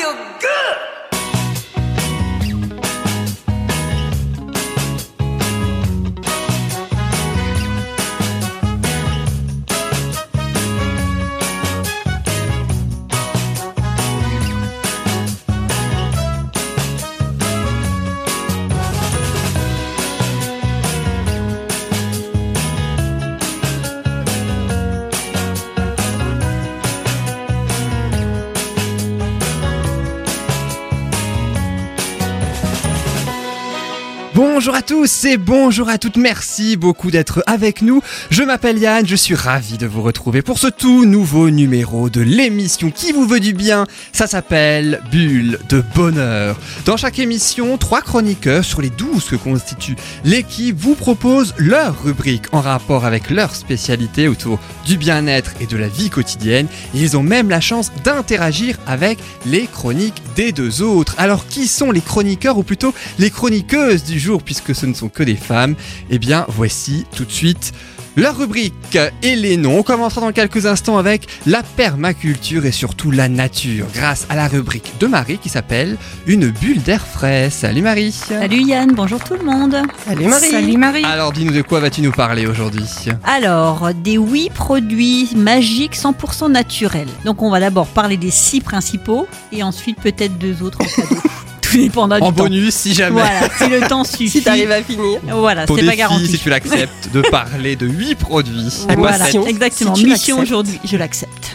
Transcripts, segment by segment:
feel good. Bonjour à tous et bonjour à toutes, merci beaucoup d'être avec nous. Je m'appelle Yann, je suis ravi de vous retrouver pour ce tout nouveau numéro de l'émission qui vous veut du bien. Ça s'appelle Bulle de Bonheur. Dans chaque émission, trois chroniqueurs sur les douze que constitue l'équipe vous proposent leur rubrique en rapport avec leur spécialité autour du bien-être et de la vie quotidienne. Ils ont même la chance d'interagir avec les chroniques des deux autres. Alors qui sont les chroniqueurs ou plutôt les chroniqueuses du jour puisque ce ne sont que des femmes Eh bien voici tout de suite la rubrique et les noms. On commencera dans quelques instants avec la permaculture et surtout la nature grâce à la rubrique de Marie qui s'appelle Une bulle d'air frais. Salut Marie Salut Yann, bonjour tout le monde. Salut Marie. Salut Marie. Alors dis-nous de quoi vas-tu nous parler aujourd'hui? Alors, des huit produits magiques 100% naturels. Donc on va d'abord parler des six principaux et ensuite peut-être deux autres en cadeau. Du En temps. bonus si jamais. Voilà, si le temps suffit. Si t'arrives à finir. Voilà, c'est pas garanti. si tu l'acceptes, de parler de 8 produits. Voilà, exactement. Si tu Mission aujourd'hui, je l'accepte.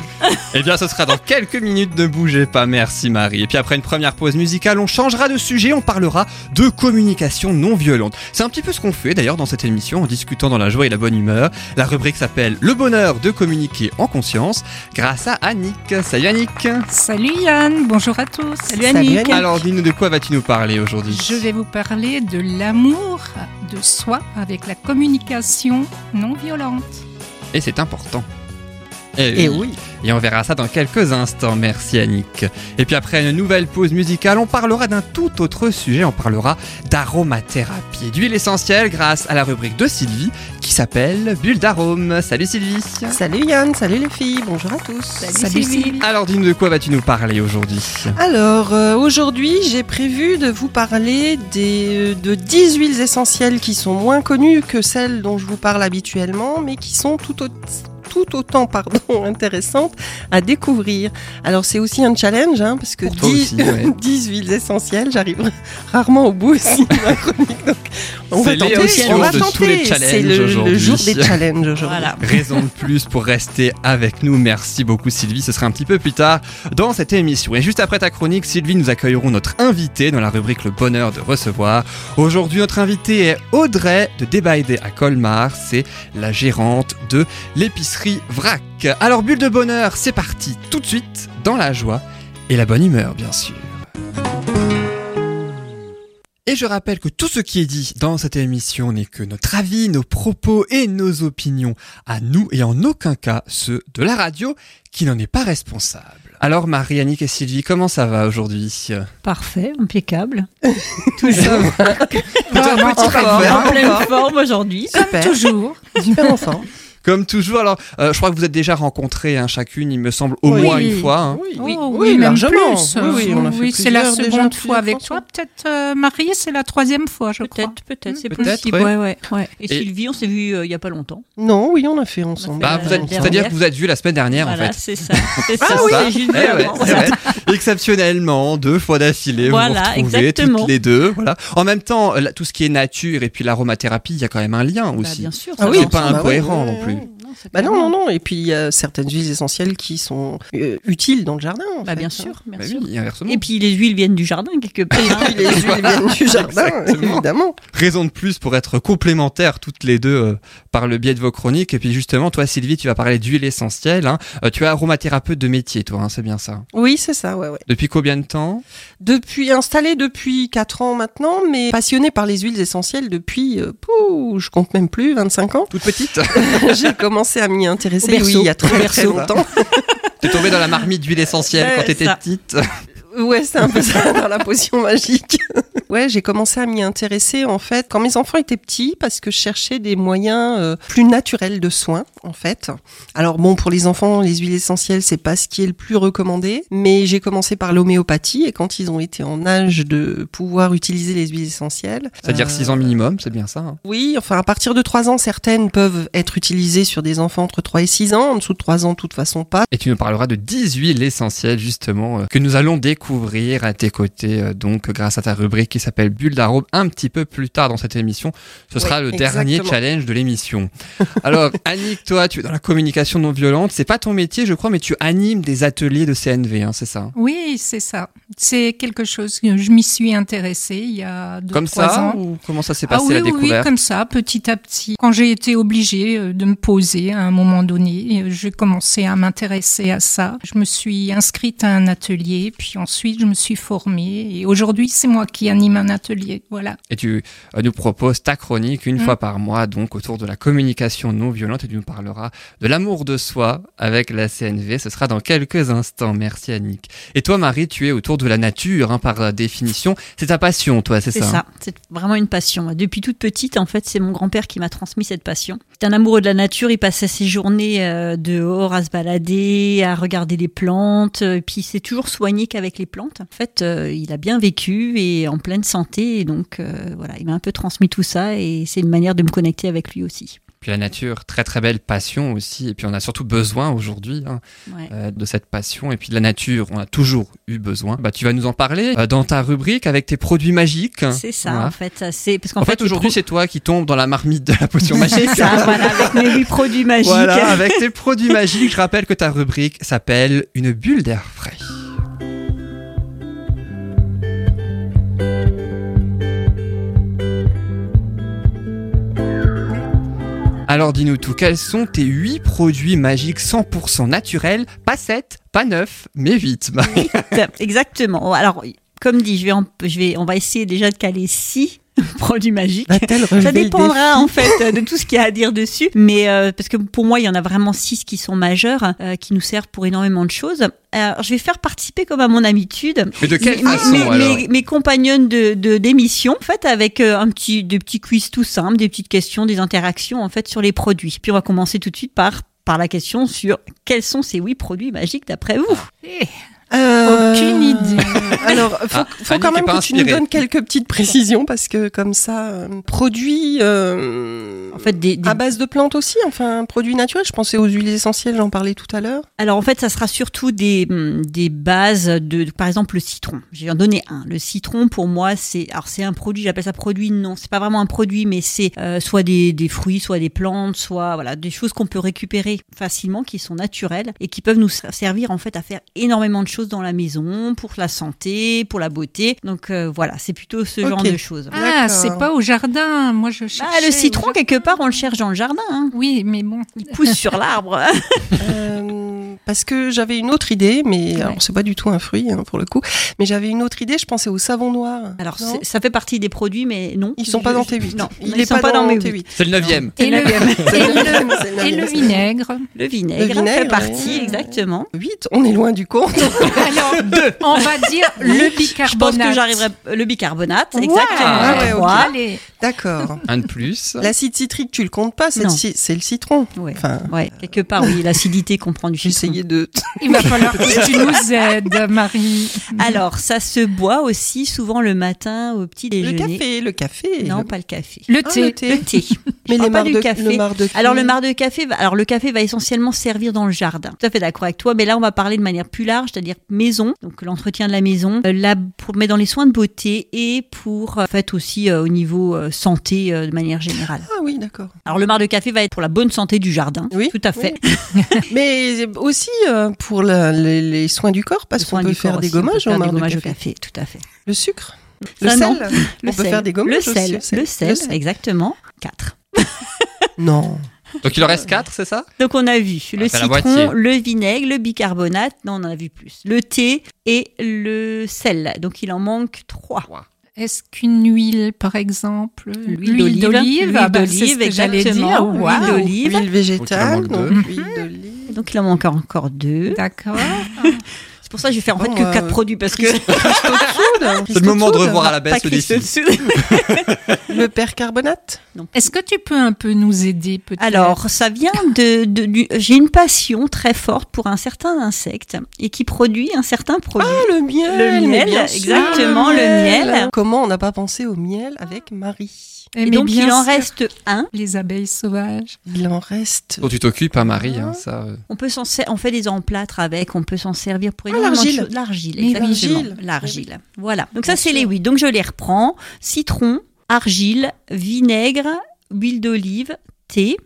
Eh bien, ce sera dans quelques minutes. Ne bougez pas. Merci, Marie. Et puis, après une première pause musicale, on changera de sujet. On parlera de communication non violente. C'est un petit peu ce qu'on fait d'ailleurs dans cette émission en discutant dans la joie et la bonne humeur. La rubrique s'appelle Le bonheur de communiquer en conscience grâce à Annick. Salut, Annick. Salut Yann, bonjour à tous. Salut. Annick. Alors, dis-nous de quoi vas-tu nous parler aujourd'hui Je vais vous parler de l'amour de soi avec la communication non violente. Et c'est important. Et oui. Et on verra ça dans quelques instants. Merci Annick. Et puis après une nouvelle pause musicale, on parlera d'un tout autre sujet. On parlera d'aromathérapie et d'huile essentielle grâce à la rubrique de Sylvie qui s'appelle Bulle d'arôme. Salut Sylvie. Salut Yann, salut les filles, bonjour à tous. Salut Sylvie. Alors dis-nous de quoi vas-tu nous parler aujourd'hui? Alors euh, aujourd'hui, j'ai prévu de vous parler des, de 10 huiles essentielles qui sont moins connues que celles dont je vous parle habituellement, mais qui sont tout, au- tout autant pardon, intéressantes à découvrir. Alors c'est aussi un challenge, hein, parce que Pour toi 10, aussi, ouais. 10 huiles essentielles, j'arrive rarement au bout aussi de ma chronique. Donc on va tenter, on va de tous les tenter. challenges C'est le, jour des challenges aujourd'hui. Voilà. Raison de plus pour rester avec nous. Merci beaucoup Sylvie. Ce sera un petit peu plus tard dans cette émission. Et juste après ta chronique, Sylvie, nous accueillerons notre invité dans la rubrique Le bonheur de recevoir. Aujourd'hui, notre invité est Audrey de Débaïdé à Colmar. C'est la gérante de l'épicerie Vrac. Alors, bulle de bonheur, c'est parti tout de suite dans la joie et la bonne humeur, bien sûr. Et je rappelle que tout ce qui est dit dans cette émission n'est que notre avis, nos propos et nos opinions à nous et en aucun cas ceux de la radio qui n'en est pas responsable. Alors Marie, Annick et Sylvie, comment ça va aujourd'hui? Parfait, impeccable. Toujours. En pleine forme aujourd'hui. Super, Toujours. super en forme. Comme toujours, alors euh, je crois que vous êtes déjà rencontrés hein, chacune, il me semble, au Oui. moins une fois. hein. Oui, Oh, oui, même largement. plus. Oui, oui, on a fait c'est la seconde fois avec fois. toi. Peut-être euh, Marie, c'est la troisième fois, je crois. Peut-être, peut-être, c'est possible. ouais. Ouais, ouais, ouais. Et, Et- Sylvie, on s'est vu euh, il y a pas longtemps. Non, oui, on a fait ensemble. Bah, vous êtes- Euh, C'est-à-dire que vous êtes vus la semaine dernière Voilà, en fait. c'est ça. C'est Ah ça, oui. Eh vrai. Exceptionnellement, deux fois d'affilée, Voilà, vous vous toutes les deux. Voilà. En même temps, là, tout ce qui est nature et puis l'aromathérapie, il y a quand même un lien Bah, aussi. bien sûr. Ah oui, c'est pas bah ouais, incohérent non plus. Salut. Mmh. Bah non, non, non. Et puis il y a certaines huiles essentielles qui sont euh, utiles dans le jardin. en Bah, fait, bien hein. sûr, bien Bah sûr. oui, inversement. Et puis les huiles viennent du jardin quelque part. Les huiles viennent du jardin, Exactement. évidemment. Raison de plus pour être complémentaires toutes les deux euh, par le biais de vos chroniques. Et puis justement, toi Sylvie, tu vas parler d'huile essentielle. hein. Euh, tu es aromathérapeute de métier, toi, hein, c'est bien ça. Oui, c'est ça, ouais, ouais. Depuis combien de temps? Depuis installé depuis 4 ans maintenant, mais passionné par les huiles essentielles depuis, euh, pouh, je compte même plus, 25 ans. Toute petite J'ai commencé à m'y intéresser, berceau, oui, il y a très, très longtemps. T'es tombée dans la marmite d'huile essentielle Ouais, quand t'étais petite Ouais, c'est un peu ça dans la potion magique. Ouais, j'ai commencé à m'y intéresser en fait quand mes enfants étaient petits parce que je cherchais des moyens euh, plus naturels de soins en fait. Alors bon, pour les enfants, les huiles essentielles, c'est pas ce qui est le plus recommandé, mais j'ai commencé par l'homéopathie et quand ils ont été en âge de pouvoir utiliser les huiles essentielles, C'est-à-dire euh, 6 ans minimum, c'est bien ça. hein. oui, enfin à partir de 3 ans, certaines peuvent être utilisées sur des enfants entre 3 et 6 ans, en dessous de 3 ans, de toute façon pas. Et tu nous parleras de 10 huiles essentielles justement euh, que nous allons découvrir à tes côtés euh, donc grâce à ta rubrique qui s'appelle Bulle d'arôme un petit peu plus tard dans cette émission. Ce sera Oui, le dernier challenge de l'émission. Alors Annick, toi tu es dans la communication non violente, c'est pas ton métier je crois mais tu animes des ateliers de CNV, hein, c'est ça Oui, c'est ça. C'est quelque chose que je m'y suis intéressée il y a deux, Comme trois ça ans. ou comment ça s'est Ah passé oui, la oui, oui, découverte? comme ça, petit à petit. Quand j'ai été obligée euh, de me poser à un moment donné, euh, j'ai commencé à m'intéresser à ça. Je me suis inscrite à un atelier, puis ensuite je me suis formée. Et aujourd'hui, c'est moi qui anime un atelier. Voilà. Et tu euh, nous proposes ta chronique une Mm. fois par mois, donc autour de la communication non violente, et tu nous parleras de l'amour de soi avec la CNV. Ce sera dans quelques instants. Merci Annick. Et toi Marie, tu es autour de la nature, hein, par euh, définition. C'est ta passion, toi, c'est C'est ça, hein ça, c'est vraiment une passion. Depuis toute petite, en fait, c'est mon grand-père qui m'a transmis cette passion. C'est un amoureux de la nature, il passait ses journées euh, dehors à se balader, à regarder les plantes, euh, puis il s'est toujours soigné qu'avec les plantes. En fait, euh, il a bien vécu et en pleine santé, et donc euh, voilà, il m'a un peu transmis tout ça, et c'est une manière de me connecter avec lui aussi. Puis la nature, très très belle passion aussi. Et puis on a surtout besoin aujourd'hui hein, Ouais. euh, de cette passion. Et puis de la nature, on a toujours eu besoin. Bah, tu vas nous en parler euh, dans ta rubrique avec tes produits magiques. C'est ça, Voilà. en fait. C'est parce qu'en En fait, aujourd'hui, c'est toi qui tombes dans la marmite de la potion magique. c'est ça, voilà, avec mes huit produits magiques. Voilà, avec tes produits magiques, je rappelle que ta rubrique s'appelle Une bulle d'air frais. Alors dis-nous tout, quels sont tes 8 produits magiques 100% naturels Pas 7, pas 9, mais 8. 8 exactement. Oh, alors, comme dit, je vais, en, je vais, on va essayer déjà de caler 6 produit magique. Ça dépendra en fait de tout ce qu'il y a à dire dessus, mais euh, parce que pour moi il y en a vraiment six qui sont majeurs, euh, qui nous servent pour énormément de choses. Je vais faire participer comme à mon habitude. Mais de quelle mes, façon mes, mes, mes compagnonnes de, de d'émission, en fait, avec euh, un petit, des petits quiz tout simples, des petites questions, des interactions en fait sur les produits. Puis on va commencer tout de suite par par la question sur quels sont ces huit produits magiques d'après vous? Euh, Aucune idée. Alors, faut, Ah, faut quand même que tu nous donnes quelques petites précisions parce que comme ça, euh, produit euh, En fait, des, des- à base de plantes aussi, enfin produit naturel. Je pensais aux huiles essentielles, j'en parlais tout à l'heure. Alors en fait, ça sera surtout des, hum, des bases de, par exemple, le citron. Je vais en donner un. Le citron, pour moi, c'est alors c'est un produit. J'appelle ça produit. Non, c'est pas vraiment un produit, mais c'est euh, soit des, des fruits, soit des plantes, soit voilà des choses qu'on peut récupérer facilement, qui sont naturelles et qui peuvent nous ser- servir en fait à faire énormément de choses dans la maison, pour la santé, pour la beauté. Donc euh, voilà, c'est plutôt ce genre de choses. Ah, c'est pas au jardin. Moi, je cherchais. Ah, le citron, quelque part, on le cherche dans le jardin. hein. Oui, mais bon. Il pousse sur l'arbre. Euh, parce que j'avais une autre idée, mais alors c'est pas du tout un fruit hein, pour le coup. Mais j'avais une autre idée. Je pensais au savon noir. Alors, ça fait partie des produits, mais non. Ils sont pas dans je- tes 8. Non, il ils est sont pas, dans, mes tes huit. 8. C'est le neuvième. Et le, et le- vinaigre. Le vinaigre, Le vinaigre, fait partie, ouais. exactement. 8, on est loin du compte. Alors, on va dire le Je pense bicarbonate. que j'arriverai. Le bicarbonate, Ouais. exactement. Ah ouais. D'accord. Un de plus. L'acide citrique, tu le comptes pas, c'est le, Non. ci- c'est le citron. Ouais. Enfin, Ouais, quelque part, oui, l'acidité qu'on prend du citron. De. Il va falloir que tu nous aides, Marie. Alors, ça se boit aussi souvent le matin au petit Le déjeuner. café, le café. Non, Le- pas le café. Le Ah, thé. le thé. Le thé. Mais les pas du de, café. le marc de Alors le marc de café, va, alors le café va essentiellement servir dans le jardin. Tout à fait d'accord avec toi, mais là on va parler de manière plus large, c'est-à-dire maison, donc l'entretien de la maison, euh, là pour mettre dans les soins de beauté et pour euh, en fait aussi euh, au niveau euh, santé euh, de manière générale. Ah oui, d'accord. Alors le marc de café va être pour la bonne santé du jardin. Oui, tout à fait. Mais aussi euh, pour la- les, les soins du corps, parce Le qu'on peut faire des gommages faire au des marc de gommages au café. café, tout à fait. Le sucre Le Ça, sel non. On peut faire des gommages le aussi, sel, le sel, exactement. 4. Non. Donc il en reste 4, c'est ça? Donc on a vu le la citron, le vinaigre, le bicarbonate, non on en a vu plus, le thé et le sel. Donc il en manque 3. Est-ce qu'une huile, par exemple, L'huile d'olive. Ah bah, c'est ce d'olive, que j'allais dire. L'huile Waouh. d'olive. Huile végétale, donc deux. huile d'olive. Donc il en manque encore deux. D'accord. C'est pour ça que je vais faire en fait que euh, quatre produits parce que C'est le moment de revoir à la baisse le. Le percarbonate. Est-ce que tu peux un peu nous aider peut-être Alors, ça vient de, de- du- j'ai une passion très forte pour un certain insecte et qui produit un certain produit. Ah, le miel. Le miel, exactement, le miel. Comment on n'a pas pensé au miel avec Marie? Et mais donc, bien il en sûr, reste un. les abeilles sauvages. Il en reste... Dont tu t'occupes, hein, Marie, hein, ça. euh. On peut s'en on fait des emplâtres avec, on peut s'en servir pour Ah, énormément de l'argile. choses. L'argile, exactement. l'argile. L'argile. Voilà. Donc Bien ça, c'est les huit. Donc je les reprends. Citron, argile, vinaigre, huile d'olive, thé,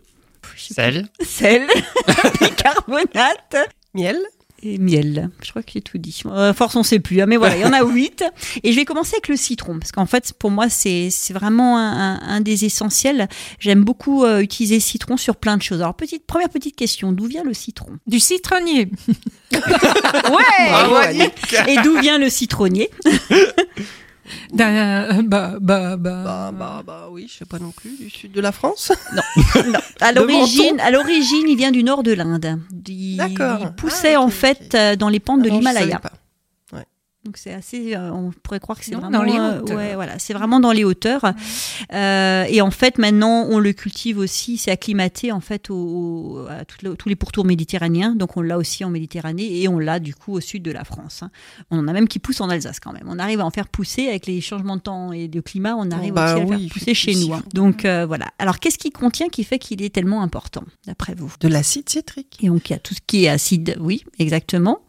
Sel. sel, bicarbonate Miel et miel. Je crois que j'ai tout dit. Euh, force, on sait plus. hein, mais voilà, il y en a huit. Et je vais commencer avec le citron. Parce qu'en fait, pour moi, c'est c'est vraiment un, un- un des essentiels. J'aime beaucoup euh, utiliser le citron sur plein de choses. Alors, petite, première petite question. D'où vient le citron? Du citronnier. Ouais, Bravo. Et d'où vient le citronnier? bah, bah, bah, Bah, bah, bah oui, je sais pas non plus, du sud de la France? Non. À De l'origine, à l'origine, il vient du nord de l'Inde. Il, D'accord. il poussait Ah, ok, en fait euh, dans les pentes de Ah non, je savais l'Himalaya. Donc c'est assez, euh, on pourrait croire que c'est vraiment dans les euh, hauteurs. ouais, voilà, c'est vraiment dans les hauteurs. Euh, et en fait, maintenant, on le cultive aussi. C'est acclimaté en fait au, au- à tous les pourtours méditerranéens. Donc on l'a aussi en Méditerranée et on l'a du coup au sud de la France. hein. On en a même qui poussent en Alsace quand même. On arrive à en faire pousser avec les changements de temps et de climat. On arrive bah aussi à oui, faire pousser chez nous. hein. Donc euh, voilà. Alors qu'est-ce qui contient qui fait qu'il est tellement important d'après vous? De l'acide citrique. et donc, il y a tout ce qui est acide, oui, exactement.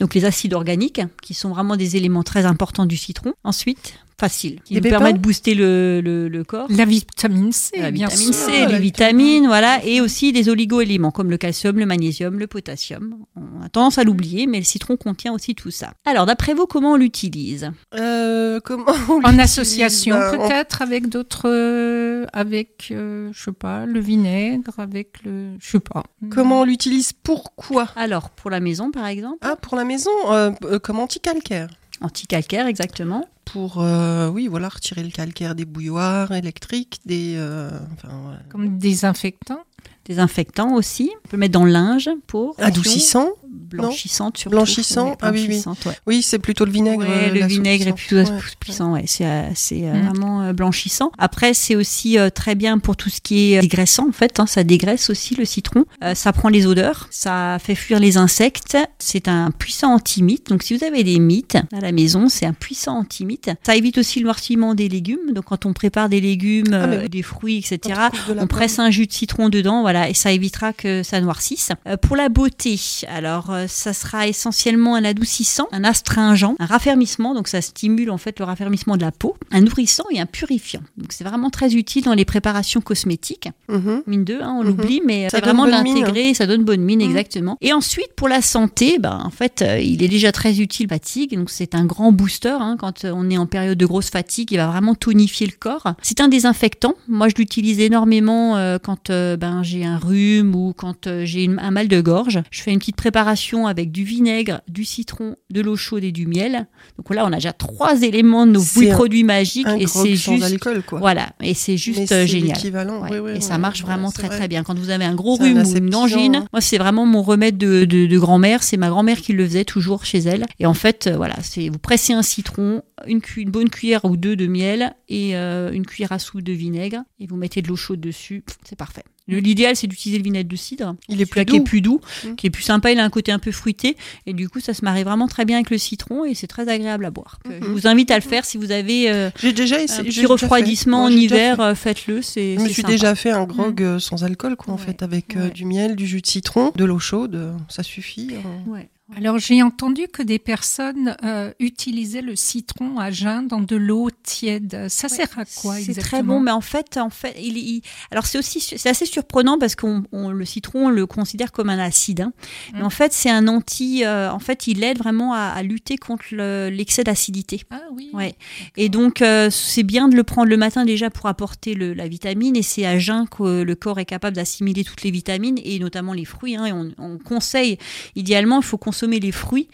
Donc, les acides organiques, qui sont vraiment des éléments très importants du citron. Ensuite, facile, qui Des nous pépins permet de booster le, le, le corps. La vitamine C, La bien vitamine sûr. C, la les vitamine. vitamines, voilà, et aussi des oligo-éléments comme le calcium, le magnésium, le potassium. On a tendance à l'oublier, mais le citron contient aussi tout ça. Alors, d'après vous, comment on l'utilise? Euh, comment on En association Ben, on- peut-être avec d'autres, euh, avec, euh, je sais pas, le vinaigre, avec le, je sais pas. Comment on l'utilise? Pourquoi? Alors, pour la maison, par exemple, Ah, pour la maison, euh, euh, comme anti-calcaire. Anti-calcaire, exactement. Pour, euh, oui, voilà, retirer le calcaire des bouilloires électriques, des... euh, enfin, voilà. Comme désinfectant. Désinfectant aussi. On peut le mettre dans le linge pour. Adoucissant Blanchissante surtout. Blanchissant, ah oui, oui. ouais. Oui, c'est plutôt le vinaigre. Ouais, euh, le vinaigre est plutôt. Ouais. puissant, ouais, c'est euh, c'est, euh, Mm. vraiment blanchissant. Après, c'est aussi euh, très bien pour tout ce qui est dégraissant en fait. hein, ça dégraisse aussi le citron. Euh, ça prend les odeurs, ça fait fuir les insectes. C'est un puissant anti-mite. Donc, si vous avez des mites à la maison, c'est un puissant anti-mite. Ça évite aussi le noircissement des légumes. Donc, quand on prépare des légumes, Ah, mais euh, des fruits, etc. On On presse un jus de citron dedans, voilà, et ça évitera que ça noircisse. Pour la beauté, alors euh, ça sera essentiellement un adoucissant, un astringent, un raffermissement, donc ça stimule en fait le raffermissement de la peau, un nourrissant et un purifiant. Donc c'est vraiment très utile dans les préparations cosmétiques. Mhm. Mine 2, on Mhm. l'oublie, mais c'est vraiment l'intégrer, ça donne bonne mine, Mhm. exactement. Et ensuite, pour la santé, ben, en fait, euh, il est déjà très utile, fatigue, donc c'est un grand booster. hein, quand euh, on est en période de grosse fatigue, il va vraiment tonifier le corps. C'est un désinfectant. Moi, je l'utilise énormément euh, quand euh, ben, j'ai un rhume ou quand euh, j'ai un mal de gorge. Je fais une petite préparation avec du vinaigre, du citron, de l'eau chaude et du miel. Donc là, on a déjà trois éléments de nos produits magiques Un et c'est juste alcool, quoi. voilà, et c'est juste euh, génial. l'équivalent. Ouais. oui, oui, et ça marche vraiment très vrai. très bien. Quand vous avez un gros C'est un rhume ou une angine, hein. moi c'est vraiment mon remède de, de, de grand-mère. C'est ma grand-mère qui le faisait toujours chez elle. Et en fait, euh, voilà, c'est vous pressez un citron, une, cu- une bonne cuillère ou deux de miel et euh, une cuillère à soupe de vinaigre et vous mettez de l'eau chaude dessus. C'est parfait. L'idéal, c'est d'utiliser le vinaigre de cidre. Il est plus Celui-là qui est doux. plus doux, Mm. qui est plus sympa, il a un côté un peu fruité et du coup ça se marie vraiment très bien avec le citron et c'est très agréable à boire. Euh, Je vous invite à le faire si vous avez euh, J'ai déjà un essayé. petit j'ai déjà refroidissement en hiver, euh, faites-le. C'est Je me suis sympa. déjà fait un grog euh, sans alcool, quoi, en Ouais. fait, avec euh, Ouais. du miel, du jus de citron, de l'eau chaude, ça suffit. Ouais. Alors j'ai entendu que des personnes euh, utilisaient le citron à jeun dans de l'eau tiède. Ça sert à quoi C'est exactement très bon, mais en fait, en fait, il, il- alors c'est aussi c'est assez surprenant parce qu'on on- le citron on le considère comme un acide, hein. mais Mm. en fait c'est un anti, euh, en fait il aide vraiment à, à lutter contre le- l'excès d'acidité. Ah oui. Ouais. Et donc euh, c'est bien de le prendre le matin déjà pour apporter le- la vitamine et c'est à jeun que le corps est capable d'assimiler toutes les vitamines et notamment les fruits. hein. et on, on conseille idéalement il faut consommer les fruits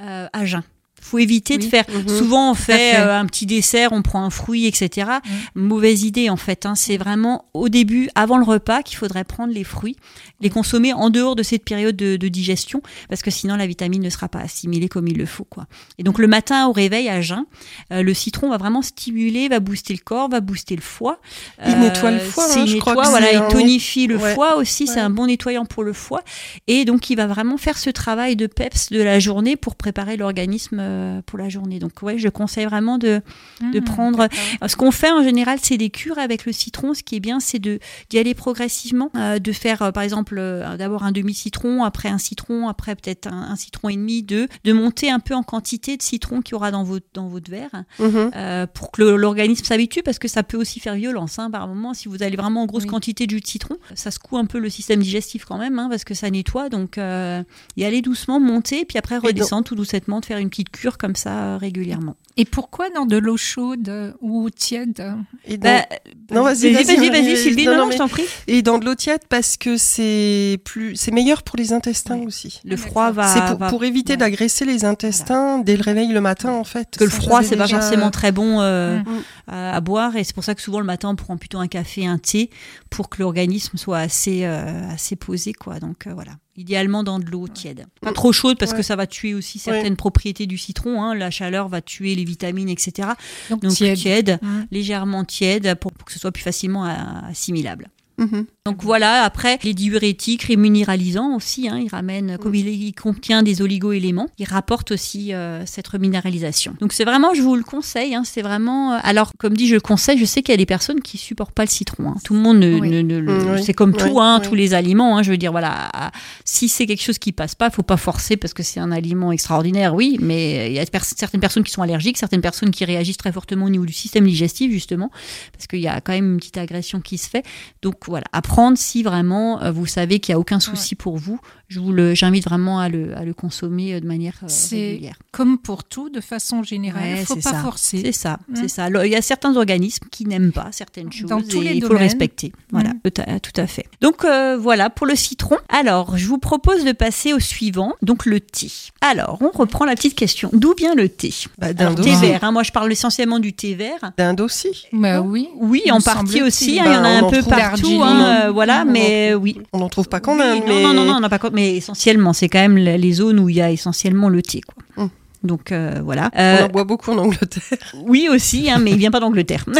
euh, à jeun. Faut éviter de faire. Mhm. Souvent, on fait, fait. euh, un petit dessert, on prend un fruit, etc. Mauvaise idée en fait. hein. C'est vraiment au début, avant le repas, qu'il faudrait prendre les fruits, les consommer en dehors de cette période de, de digestion, parce que sinon la vitamine ne sera pas assimilée comme il le faut, quoi. Et donc le matin au réveil à jeun, euh, le citron va vraiment stimuler, va booster le corps, va booster le foie. Il nettoie le foie, hein, crois que voilà, il tonifie le Ouais. foie aussi. C'est un bon nettoyant pour le foie. Et donc, il va vraiment faire ce travail de peps de la journée pour préparer l'organisme euh, pour la journée. Donc, ouais, je conseille vraiment de, de Mmh, prendre. d'accord. Ce qu'on fait en général, c'est des cures avec le citron. Ce qui est bien, c'est de d'y aller progressivement, euh, de faire euh, par exemple euh, d'abord un demi citron, après un citron, après peut-être un, un citron et demi, deux, de monter un peu en quantité de citron qu'il y aura dans votre dans votre verre Mhm. euh, pour que l'organisme s'habitue parce que ça peut aussi faire violence hein, par moment si vous allez vraiment en grosse Oui. quantité de jus de citron ça secoue un peu le système digestif quand même hein, parce que ça nettoie donc euh, y aller doucement monter puis après redescendre tout doucement de faire une petite cure comme ça euh, régulièrement Et pourquoi dans de l'eau chaude euh, ou tiède Et dans, Bah, Non, vas-y, vas-y, vas-y vas-y, vas-y Sylvie non, non, non, non, mais- je t'en prie et dans de l'eau tiède parce que c'est plus, c'est meilleur pour les intestins Ouais. aussi. le froid va C'est pour, va- pour éviter ouais. d'agresser les intestins dès le réveil le matin en fait. que le froid c'est pas forcément très bon euh, Mm. à, à boire et c'est pour ça que souvent le matin on prend plutôt un café un thé pour que l'organisme soit assez euh, assez posé quoi donc euh, voilà idéalement dans de l'eau tiède pas trop chaude parce Ouais. que ça va tuer aussi certaines propriétés du citron hein. la chaleur va tuer les vitamines etc Donc, donc tiède. tiède, légèrement tiède pour, pour que ce soit plus facilement euh, assimilable Mhm. Donc voilà, après, les diurétiques, reminéralisants aussi, hein, il ramène, comme il, il contient des oligo-éléments, il rapporte aussi euh, cette reminéralisation. Donc c'est vraiment, je vous le conseille, hein, c'est vraiment... euh, alors, comme dit, je le conseille, je sais qu'il y a des personnes qui supportent pas le citron. hein. Tout le monde ne... Oui. ne- ne le- Mm, oui. C'est comme Oui, tout, hein, tous les aliments, je veux dire, voilà, si c'est quelque chose qui passe pas, faut pas forcer parce que c'est un aliment extraordinaire, oui, mais il y a pers- certaines personnes qui sont allergiques, certaines personnes qui réagissent très fortement au niveau du système digestif, justement, parce qu'il y a quand même une petite agression qui se fait. Donc voilà, apprendre si vraiment euh, vous savez qu'il n'y a aucun souci pour vous, je vous le, j'invite vraiment à le, à le consommer euh, de manière euh, C'est régulière. comme pour tout, de façon générale, il Ouais, ne faut pas ça. forcer. C'est ça, Mm. c'est ça. Alors, Il y a certains organismes qui n'aiment pas certaines choses Dans tous et les il faut le respecter. Voilà, Mm. tout, à, tout à fait. Donc euh, voilà pour le citron. Alors, je vous propose de passer au suivant, donc le thé. Alors, on reprend la petite question. D'où vient le thé? Bah, Alors, d'Inde Thé vert. hein, moi, je parle essentiellement du thé vert. D'Inde aussi. Bah oui. Oui, en partie aussi. hein, il y en a Bah, un peu partout. hein, euh, voilà, On mais oui. On n'en trouve pas Oui, Inde, non, mais non, non, non, on n'a pas compte, mais essentiellement, c'est quand même les zones où il y a essentiellement le thé, quoi. Hum. Donc euh, voilà. on Euh, en boit beaucoup en Angleterre. oui aussi, hein, mais il vient pas d'Angleterre.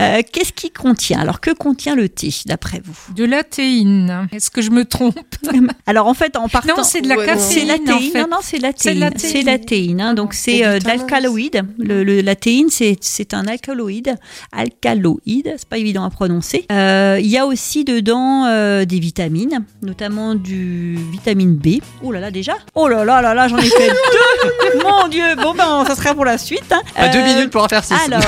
Euh, Qu'est-ce qui contient? Alors que contient le thé, d'après vous? De la théine. Est-ce que je me trompe? Alors en fait, en partant, Non, c'est de la Ouais, caféine. la en théine. fait. Non, non, c'est la C'est de la théine. C'est la théine. hein. Donc c'est du euh, d'alcaloïde. Le, le- la théine, c'est c'est un alcaloïde. Alcaloïde, c'est pas évident à prononcer. Euh, Il y a aussi dedans euh, des vitamines, notamment du vitamine B. Oh là là déjà? Oh là là là là, j'en ai fait deux. Mon Dieu. Bon ben, ça sera pour la suite. hein. Pas deux minutes pour en faire six. Alors,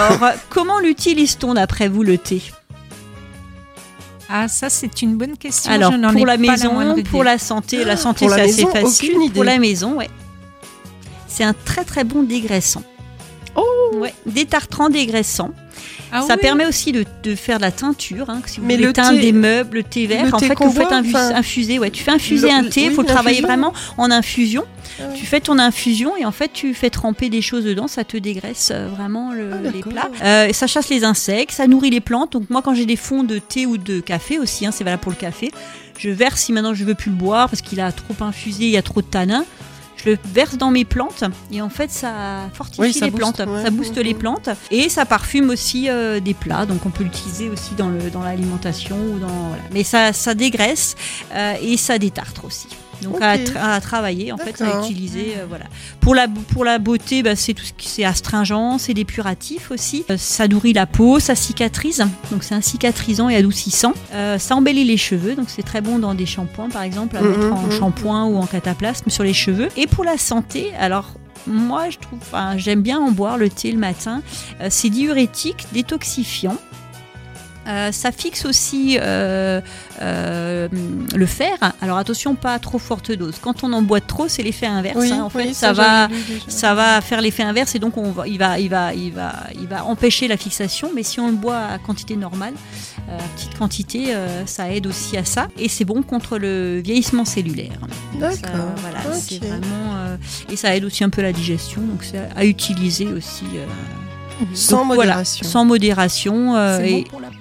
comment l'utilise-t-on? D'après vous le thé Ah, ça, c'est une bonne question. Alors, je n'en ai pour la pas maison, pour la santé, la santé pour la c'est assez facile. idée. Pour la maison, ouais. C'est un très très bon dégraissant. Oh Ouais, détartrant, dégraissant. Ah ça oui. permet aussi de, de faire de la teinture. Hein, si vous Mais le teindre thé- des meubles, le thé vert, le en thé fait, que vous faites enfin- infuser. Ouais, tu fais infuser Le- un thé, il oui, faut le travailler vraiment en infusion. Ouais. Tu fais ton infusion et en fait tu fais tremper des choses dedans, ça te dégraisse euh, vraiment le- Ah, les plats. Euh, ça chasse les insectes, ça nourrit les plantes. Donc moi quand j'ai des fonds de thé ou de café aussi, hein, c'est valable pour le café, je verse si maintenant je veux plus le boire parce qu'il a trop infusé, il y a trop de tanin. Je le verse dans mes plantes et en fait ça fortifie Oui, ça les booste, plantes, ouais. ça booste les plantes et ça parfume aussi euh, des plats. Donc on peut l'utiliser aussi dans le dans l'alimentation ou dans voilà. Mais ça ça dégraisse euh, et ça détartre aussi. Donc à, Ok. tra- à travailler en fait, à utiliser euh, voilà. Pour la pour la beauté, bah, c'est tout ce qui c'est astringent, c'est dépuratif aussi. Euh, ça nourrit la peau, ça cicatrise. Donc c'est un cicatrisant et adoucissant. Euh, ça embellit les cheveux, donc c'est très bon dans des shampoings par exemple à Mhm, mettre en mhm. shampoing ou en cataplasme sur les cheveux. Et pour la santé, alors moi je trouve, j'aime bien en boire le thé le matin. C'est diurétique, détoxifiant. Euh, ça fixe aussi euh, euh, le fer. Alors attention, pas trop forte dose. Quand on emboîte trop, c'est l'effet inverse. Oui, hein. En fait, oui, ça, ça, va, ça va faire l'effet inverse et donc on va, il va, il va, il va, il va empêcher la fixation. Mais si on le boit à quantité normale, euh, à petite quantité, euh, ça aide aussi à ça. Et c'est bon contre le vieillissement cellulaire. D'accord, Voilà, c'est vraiment euh, et ça aide aussi un peu la digestion. Donc c'est à utiliser aussi. euh, Sans donc, voilà, modération. sans modération. euh, C'est et bon pour la peau.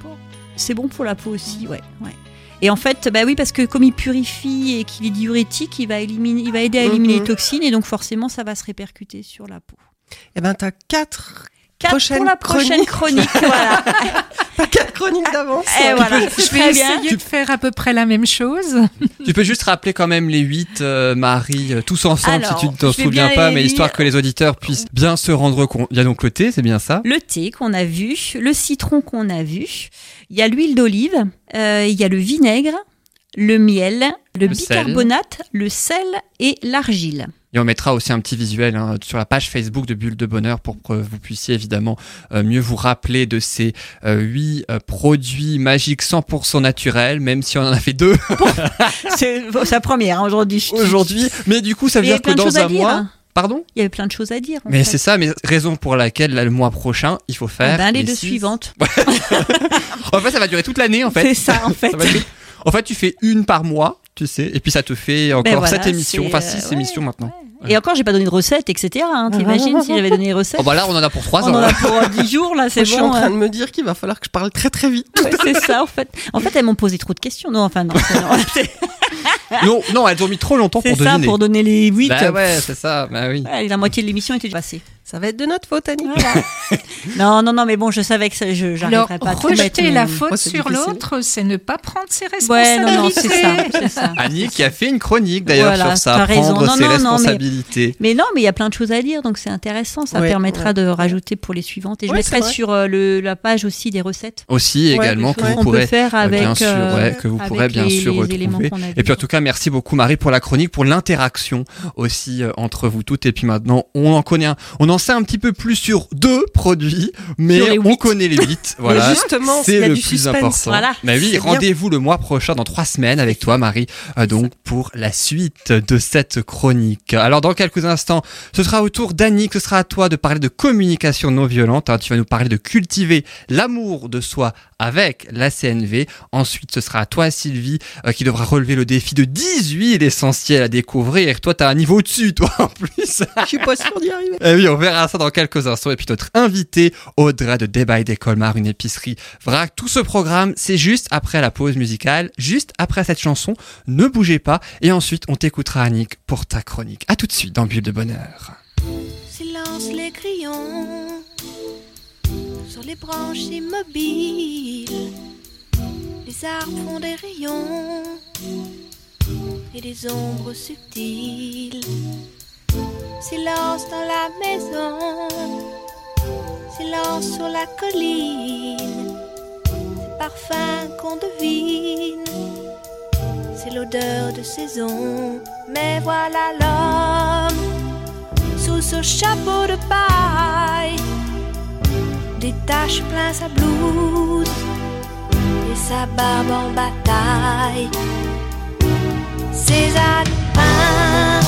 C'est bon pour la peau aussi, ouais. ouais. Et en fait, bah oui, parce que comme il purifie et qu'il est diurétique, il va, éliminer, il va aider à éliminer Mhm. les toxines et donc forcément, ça va se répercuter sur la peau. Eh ben, t'as quatre, Quatre Prochaine pour la prochaine chronique, voilà. pas quatre chroniques d'avance. Et voilà, Je c'est vais essayer de faire à peu près la même chose. Tu peux juste rappeler quand même les huit, euh, Marie, euh, tous ensemble, Alors, si tu ne t'en souviens pas, mais lire. histoire que les auditeurs puissent bien se rendre compte. Il y a donc le thé, c'est bien ça? Le thé qu'on a vu, le citron qu'on a vu, il y a l'huile d'olive, euh, il y a le vinaigre, le miel, le, Le sel. bicarbonate, le sel et l'argile. Et on mettra aussi un petit visuel hein, sur la page Facebook de Bulle de Bonheur pour que vous puissiez évidemment euh, mieux vous rappeler de ces euh, huit euh, produits magiques 100% naturels, même si on en a fait deux C'est sa première hein, aujourd'hui. aujourd'hui. Mais du coup, ça veut dire que dans un dire. mois... hein. Pardon? Il y avait plein de choses à dire. Mais c'est ça, mais raison pour laquelle là, le mois prochain, il faut Ah faire ben, les, deux six- suivantes. En fait, ça va durer toute l'année en fait. C'est ça, en fait. Ça va durer- En fait, tu fais une par mois, tu sais, et puis ça te fait encore Ben voilà, sept émissions, c'est, enfin euh, six ouais, émissions maintenant. Et encore, j'ai pas donné de recettes, etc. Hein, T'imagines si j'avais donné des recettes Oh bah là, on en a pour trois On ans. en hein. a pour euh, 10 jours, là, c'est Moi, je suis bon. en train hein. de me dire qu'il va falloir que je parle très très vite. Ouais, c'est ça, en fait. En fait, elles m'ont posé trop de questions. Non, enfin, non. c'est- non, C'est Non, elles ont mis trop longtemps c'est pour ça, deviner. pour donner les 8. Bah ouais, c'est ça, bah oui. la moitié de l'émission était déjà passée. Ça va être de notre faute, Annie. Voilà. non, non, non, mais bon, je savais que ça- je Alors, j'arriverais pas à tout mettre. rejeter mais- la faute sur l'autre, c'est ne pas prendre ses Ouais, responsabilités. non, non, c'est ça. Annie qui a fait une chronique d'ailleurs Voilà, sur ça, raison. prendre Non, ses non, non, mais- responsabilités. Mais non, mais il y a plein de choses à dire, donc c'est intéressant. Ça Ouais, permettra ouais. de rajouter pour les suivantes. Et je Ouais, mettrai sur euh, le, la page aussi des recettes. Aussi Ouais, également que vous On peut pourrez faire avec. bien sûr, ouais, que vous pourrez bien les- sûr retrouver. qu'on a Et puis en tout cas, merci beaucoup Marie pour la chronique, pour l'interaction aussi euh, entre vous toutes. Et puis maintenant, on en connaît un, on en sait un petit peu plus sur deux produits, mais on connaît les huit. Voilà. Mais justement, C'est le plus important. Voilà. Mais oui, rendez-vous le mois prochain, dans trois semaines, avec toi, Marie, euh, donc pour la suite de cette chronique. Alors, dans quelques instants, ce sera au tour d'Annick, ce sera à toi de parler de communication non violente. hein. Tu vas nous parler de cultiver l'amour de soi avec la CNV. Ensuite, ce sera à toi, Sylvie, euh, qui devra relever le défi de 10 huiles essentielles à découvrir. Toi, t'as un niveau au-dessus, toi, en plus. Je suis pas sûre d'y arriver. Eh oui, on verra ça dans quelques instants. Et puis notre invité, Audrey de by Day Colmar, une épicerie vrac. Tout ce programme, c'est juste après la pause musicale, juste après cette chanson. Ne bougez pas. Et ensuite, on t'écoutera, Annick, pour ta chronique. À tout de suite dans Bulle de Bonheur. Silence les crayons sur les branches immobiles. Les arbres font des rayons et des ombres subtiles. Silence dans la maison, silence sur la colline. Ces parfums qu'on devine, c'est l'odeur de saison. Mais voilà l'homme sous ce chapeau de paille détache plein sa blouse et sa barbe en bataille. César Dupin.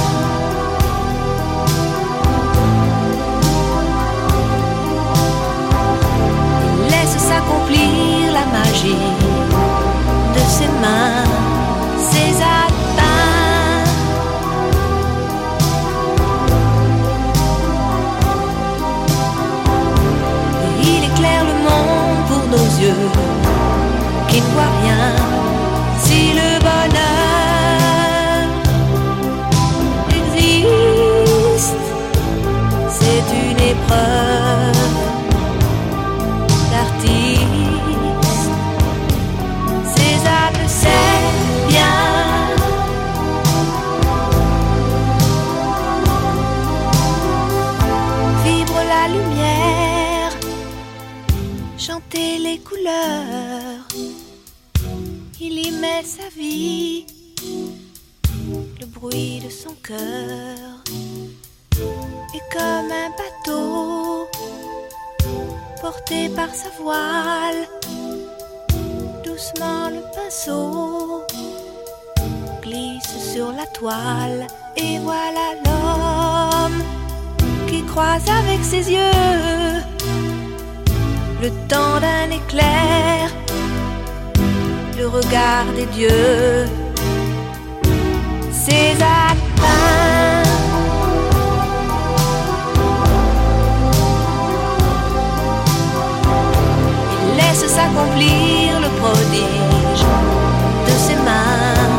Laisse s'accomplir la magie de ses mains. César une épreuve d'artiste. César le sait bien. Vibre la lumière chanter les couleurs. Il y met sa vie, le bruit de son cœur. Et comme un bateau porté par sa voile, doucement le pinceau glisse sur la toile et voilà l'homme qui croise avec ses yeux le temps d'un éclair, le regard des dieux. César s'accomplir le prodige de ses mains.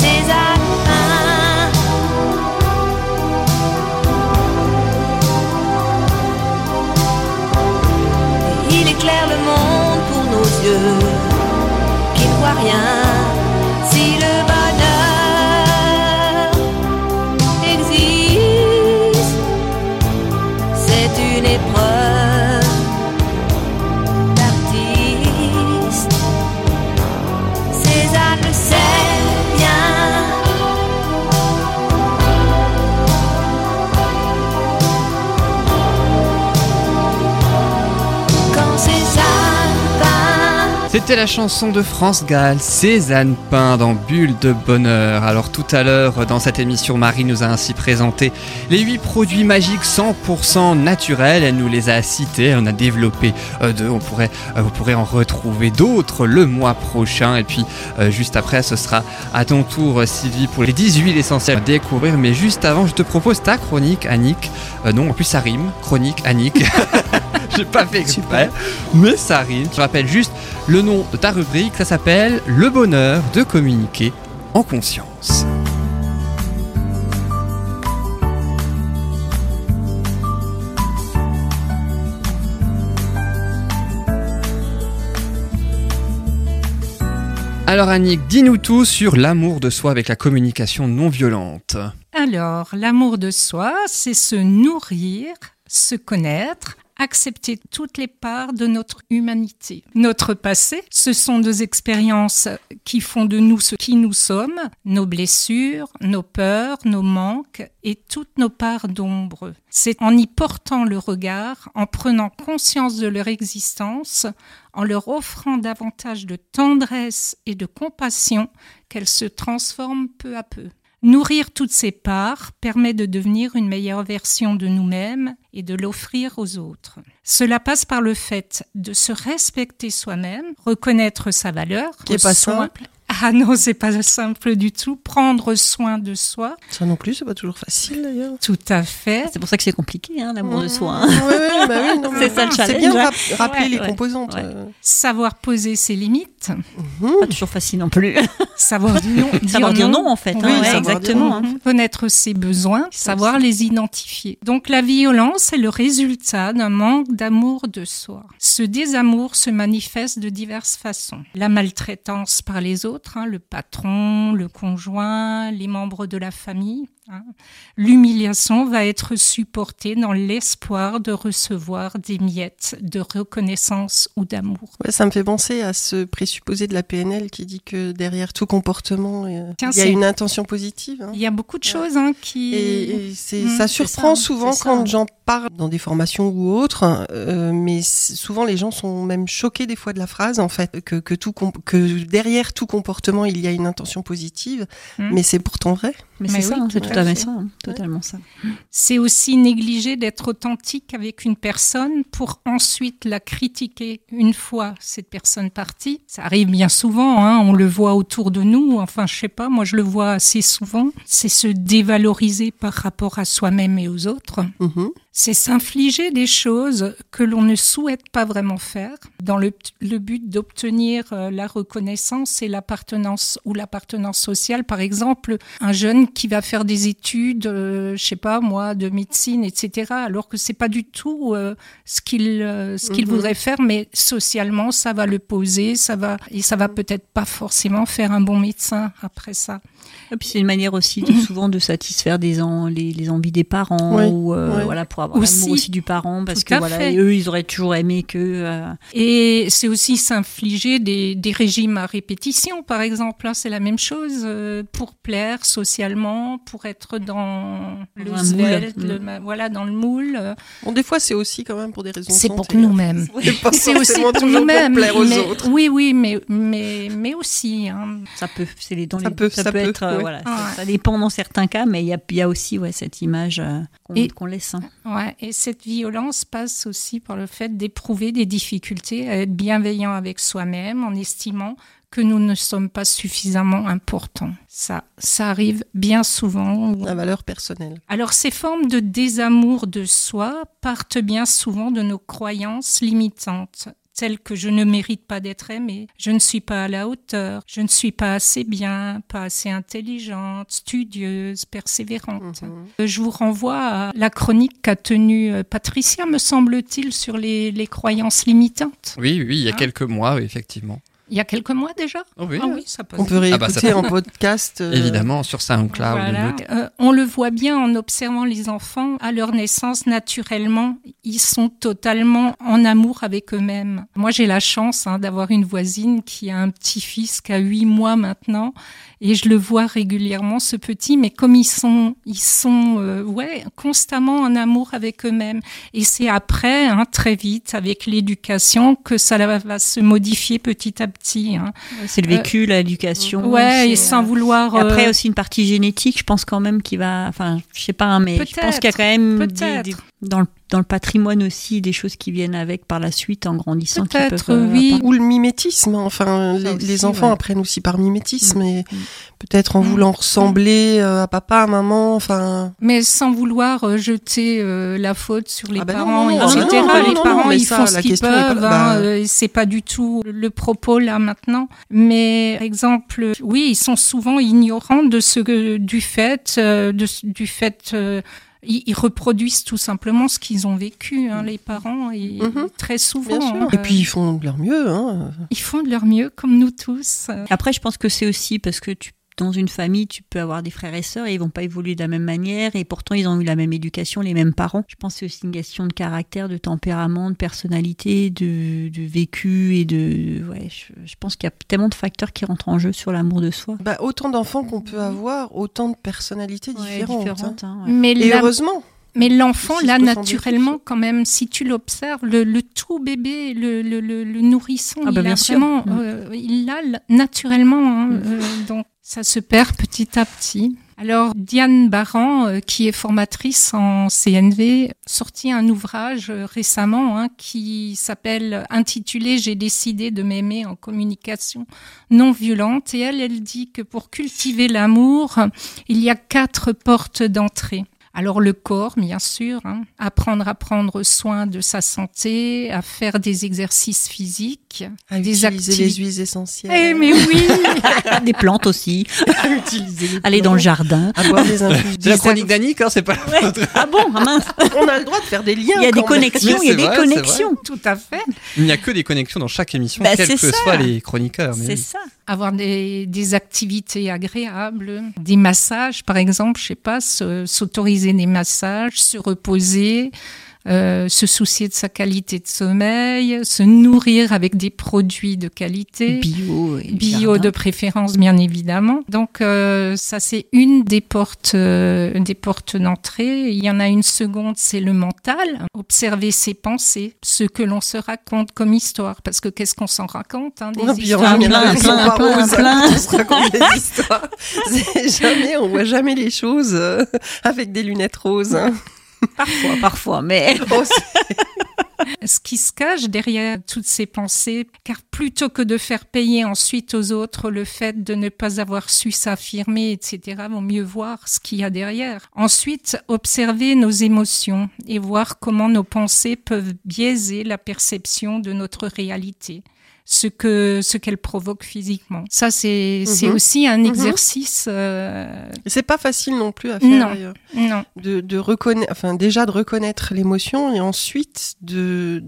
César peint Il éclaire le monde pour nos yeux qui ne voient rien. C'était la chanson de France Gall, Cézanne Pain dans Bulle de Bonheur. Alors tout à l'heure, dans cette émission, Marie nous a ainsi présenté les 8 produits magiques 100% naturels. Elle nous les a cités, on a développé euh, deux. On pourrait, euh, vous pourrez en retrouver d'autres le mois prochain. Et puis euh, juste après, ce sera à ton tour, Sylvie, pour les 10 huiles essentielles à découvrir. Mais juste avant, je te propose ta chronique, Annick. Non, en plus ça rime, chronique, Annick. J'ai pas fait exprès, mais ça rime. Je rappelle juste le nom de ta rubrique, ça s'appelle Le bonheur de communiquer en conscience. Alors Annick, dis-nous tout sur l'amour de soi avec la communication non violente. Alors, l'amour de soi, c'est se nourrir, se connaître, accepter toutes les parts de notre humanité. Notre passé, ce sont des expériences qui font de nous ce qui nous sommes, nos blessures, nos peurs, nos manques et toutes nos parts d'ombre. C'est en y portant le regard, en prenant conscience de leur existence, en leur offrant davantage de tendresse et de compassion qu'elles se transforment peu à peu. Nourrir toutes ces parts permet de devenir une meilleure version de nous-mêmes et de l'offrir aux autres. Cela passe par le fait de se respecter soi-même, reconnaître sa valeur. Qui est pas simple. Ah non, c'est pas simple du tout. Prendre soin de soi, Ça non plus, c'est pas toujours facile d'ailleurs. tout à fait. C'est pour ça que c'est compliqué, hein, l'amour de soi. hein. Ouais, ouais, bah oui, C'est ça le C'est challenge, bien de hein. rap- rappeler Ouais, les ouais, composantes. ouais. euh. Savoir poser ses limites, Pas toujours facile non plus. savoir dire non, Savoir dire non, en fait. hein, Oui, exactement. Mhm. Connaître ses besoins, savoir les identifier. Donc la violence est le résultat d'un manque d'amour de soi. Ce désamour se manifeste de diverses façons. La maltraitance par les autres, hein, le patron, le conjoint, les membres de la famille. Hein. L'humiliation va être supportée dans l'espoir de recevoir des miettes de reconnaissance ou d'amour. Ouais, ça me fait penser à ce présupposé de la PNL qui dit que derrière tout comportement, euh, Tiens, il y a une intention positive. hein. Il y a beaucoup de choses hein, qui... Et, et c'est, Mm, ça surprend ça, souvent quand j'en parle dans des formations ou autres, euh, mais souvent les gens sont même choqués des fois de la phrase en fait que, que tout que derrière tout comportement il y a une intention positive, Mm. mais c'est pourtant vrai. Mais, Mais c'est ça, oui, hein, c'est tout à fait ça, hein, totalement ça. C'est aussi négliger d'être authentique avec une personne pour ensuite la critiquer une fois cette personne partie. Ça arrive bien souvent, hein, on le voit autour de nous, enfin je sais pas, moi je le vois assez souvent. C'est se dévaloriser par rapport à soi-même et aux autres. Mhm. C'est s'infliger des choses que l'on ne souhaite pas vraiment faire dans le, le but d'obtenir euh, la reconnaissance et l'appartenance ou l'appartenance sociale. Par exemple, un jeune qui va faire des études, euh, je sais pas moi, de médecine, etc. Alors que c'est pas du tout euh, ce qu'il euh, ce qu'il Mhm. voudrait faire, mais socialement ça va le poser, ça va et ça va peut-être pas forcément faire un bon médecin après ça. Et puis c'est une manière aussi de, souvent de satisfaire des en- les, les envies des parents Oui, ou euh, ouais. voilà pour avoir Aussi. l'amour aussi du parent parce Tout que voilà, fait. eux, ils auraient toujours aimé que. euh, Et c'est aussi s'infliger des, des régimes à répétition, par exemple. hein, c'est la même chose euh, pour plaire socialement, pour être dans le un moule. svelte, Mm. le voilà, dans le moule. Bon, des fois, c'est aussi quand même pour des raisons de C'est pour nous-mêmes. hein. C'est pas C'est aussi pour nous-mêmes. Oui, oui, mais, mais, mais aussi. hein. Ça peut, c'est les dans Ça les- peut- ça peut, être, euh, ouais. voilà, ça, Ouais. ça dépend dans certains cas, mais il y a, il y a aussi ouais, cette image euh, qu'on qu'on laisse. hein. Ouais, et cette violence passe aussi par le fait d'éprouver des difficultés à être bienveillant avec soi-même en estimant que nous ne sommes pas suffisamment importants. Ça, ça arrive bien souvent. La valeur personnelle. Alors ces formes de désamour de soi partent bien souvent de nos croyances limitantes telles que je ne mérite pas d'être aimée, je ne suis pas à la hauteur, je ne suis pas assez bien, pas assez intelligente, studieuse, persévérante. Mhm. Je vous renvoie à la chronique qu'a tenue euh, Patricia, me semble-t-il, sur les, les croyances limitantes. Oui, oui, il y a Ah. quelques mois, effectivement. Il y a quelques mois déjà? Oh oui, Ah oui, ça passe On peut Ah bah, ça réécouter peut- en podcast. euh, évidemment, sur SoundCloud. Voilà. le- Euh, on le voit bien en observant les enfants à leur naissance naturellement, ils sont totalement en amour avec eux-mêmes. Moi, j'ai la chance hein, d'avoir une voisine qui a un petit-fils qui a huit mois maintenant, et je le vois régulièrement ce petit. Mais comme ils sont, ils sont, euh, ouais, constamment en amour avec eux-mêmes. Et c'est après, hein, très vite, avec l'éducation, que ça va se modifier petit à petit. Hein. C'est le vécu, l'éducation. Ouais, et sans euh, vouloir. Après euh, aussi une partie génétique, je pense quand même qu'il va, enfin, je sais pas, hein, mais je pense qu'il y a quand même des- des- dans, le, dans le patrimoine aussi des choses qui viennent avec par la suite en grandissant. Peut-être, peuvent, euh, oui. apparaître. Ou le mimétisme, enfin, les, aussi, les enfants ouais. apprennent aussi par mimétisme, et Mm. peut-être en Mm. voulant ressembler euh, à papa, à maman, enfin. Mais sans vouloir euh, jeter euh, la faute sur les Ah bah parents, non, non, etc. non, non, les non, parents, ils ça, font ce qu'ils pas- peuvent. bah- hein, euh, c'est pas du tout le propos là maintenant. Mais par exemple, oui, ils sont souvent ignorants de ce que, du fait, de, du fait. Ils, ils reproduisent tout simplement ce qu'ils ont vécu, hein, les parents, et Mhm. très souvent. Bien sûr. hein, Et puis ils font de leur mieux. Hein. ils font de leur mieux, comme nous tous. Après, je pense que c'est aussi parce que tu dans une famille, tu peux avoir des frères et sœurs et ils vont pas évoluer de la même manière et pourtant ils ont eu la même éducation, les mêmes parents. Je pense que c'est aussi une question de caractère, de tempérament, de personnalité, de, de vécu et de ouais. Je, je pense qu'il y a tellement de facteurs qui rentrent en jeu sur l'amour de soi. Bah, autant d'enfants qu'on peut avoir, autant de personnalités Ouais, différentes. hein. différentes, hein, ouais. Mais Et heureusement. Mais l'enfant, là, naturellement, quand même, si tu l'observes, le, le tout bébé, le, le, le, le nourrisson, Ah bah il bien a vraiment, Mm. euh, il l'a naturellement. hein, Mm. euh, donc, ça se perd petit à petit. Alors, Diane Baran, euh, qui est formatrice en CNV, sortit un ouvrage euh, récemment hein, qui s'appelle intitulé J'ai décidé de m'aimer en communication non violente. Et elle, elle dit que pour cultiver l'amour, il y a quatre portes d'entrée. Alors le corps, bien sûr, hein, apprendre à prendre soin de sa santé, à faire des exercices physiques, À des utiliser activités. les huiles essentielles. Eh mais oui, des plantes aussi. à utiliser les Aller dans le jardin. À boire des infusions. C'est la chronique d'Annick, hein, c'est pas la vôtre. Ah bon, ah mince. On a le droit de faire des liens. Il y a des connexions, il y a des vrai, connexions. tout à fait. Il n'y a que des connexions dans chaque émission, Bah, quels que ça. soient les chroniqueurs. mais C'est oui. ça. Avoir des, des activités agréables, des massages, par exemple, je sais pas, se- des massages, se reposer, euh, se soucier de sa qualité de sommeil, se nourrir avec des produits de qualité. Bio et Bio jardin. de préférence, bien évidemment. Donc euh, ça, c'est une des portes, euh, des portes d'entrée. Il y en a une seconde, c'est le mental. Observer ses pensées, ce que l'on se raconte comme histoire. Parce que qu'est-ce qu'on s'en raconte hein, des histoires. plein, plein, plein, roses, plein. On se raconte des histoires. C'est jamais, on voit jamais les choses euh, avec des lunettes roses. hein. Parfois, parfois, mais ce qui se cache derrière toutes ces pensées, car plutôt que de faire payer ensuite aux autres le fait de ne pas avoir su s'affirmer, etc., vaut mieux voir ce qu'il y a derrière. Ensuite, observer nos émotions et voir comment nos pensées peuvent biaiser la perception de notre réalité. Ce que ce qu'elle provoque physiquement. Ça c'est c'est Mhm. aussi un Mhm. exercice. euh, C'est pas facile non plus à faire. Non. d'ailleurs. non, de, de reconnaître, enfin déjà de reconnaître l'émotion et ensuite de,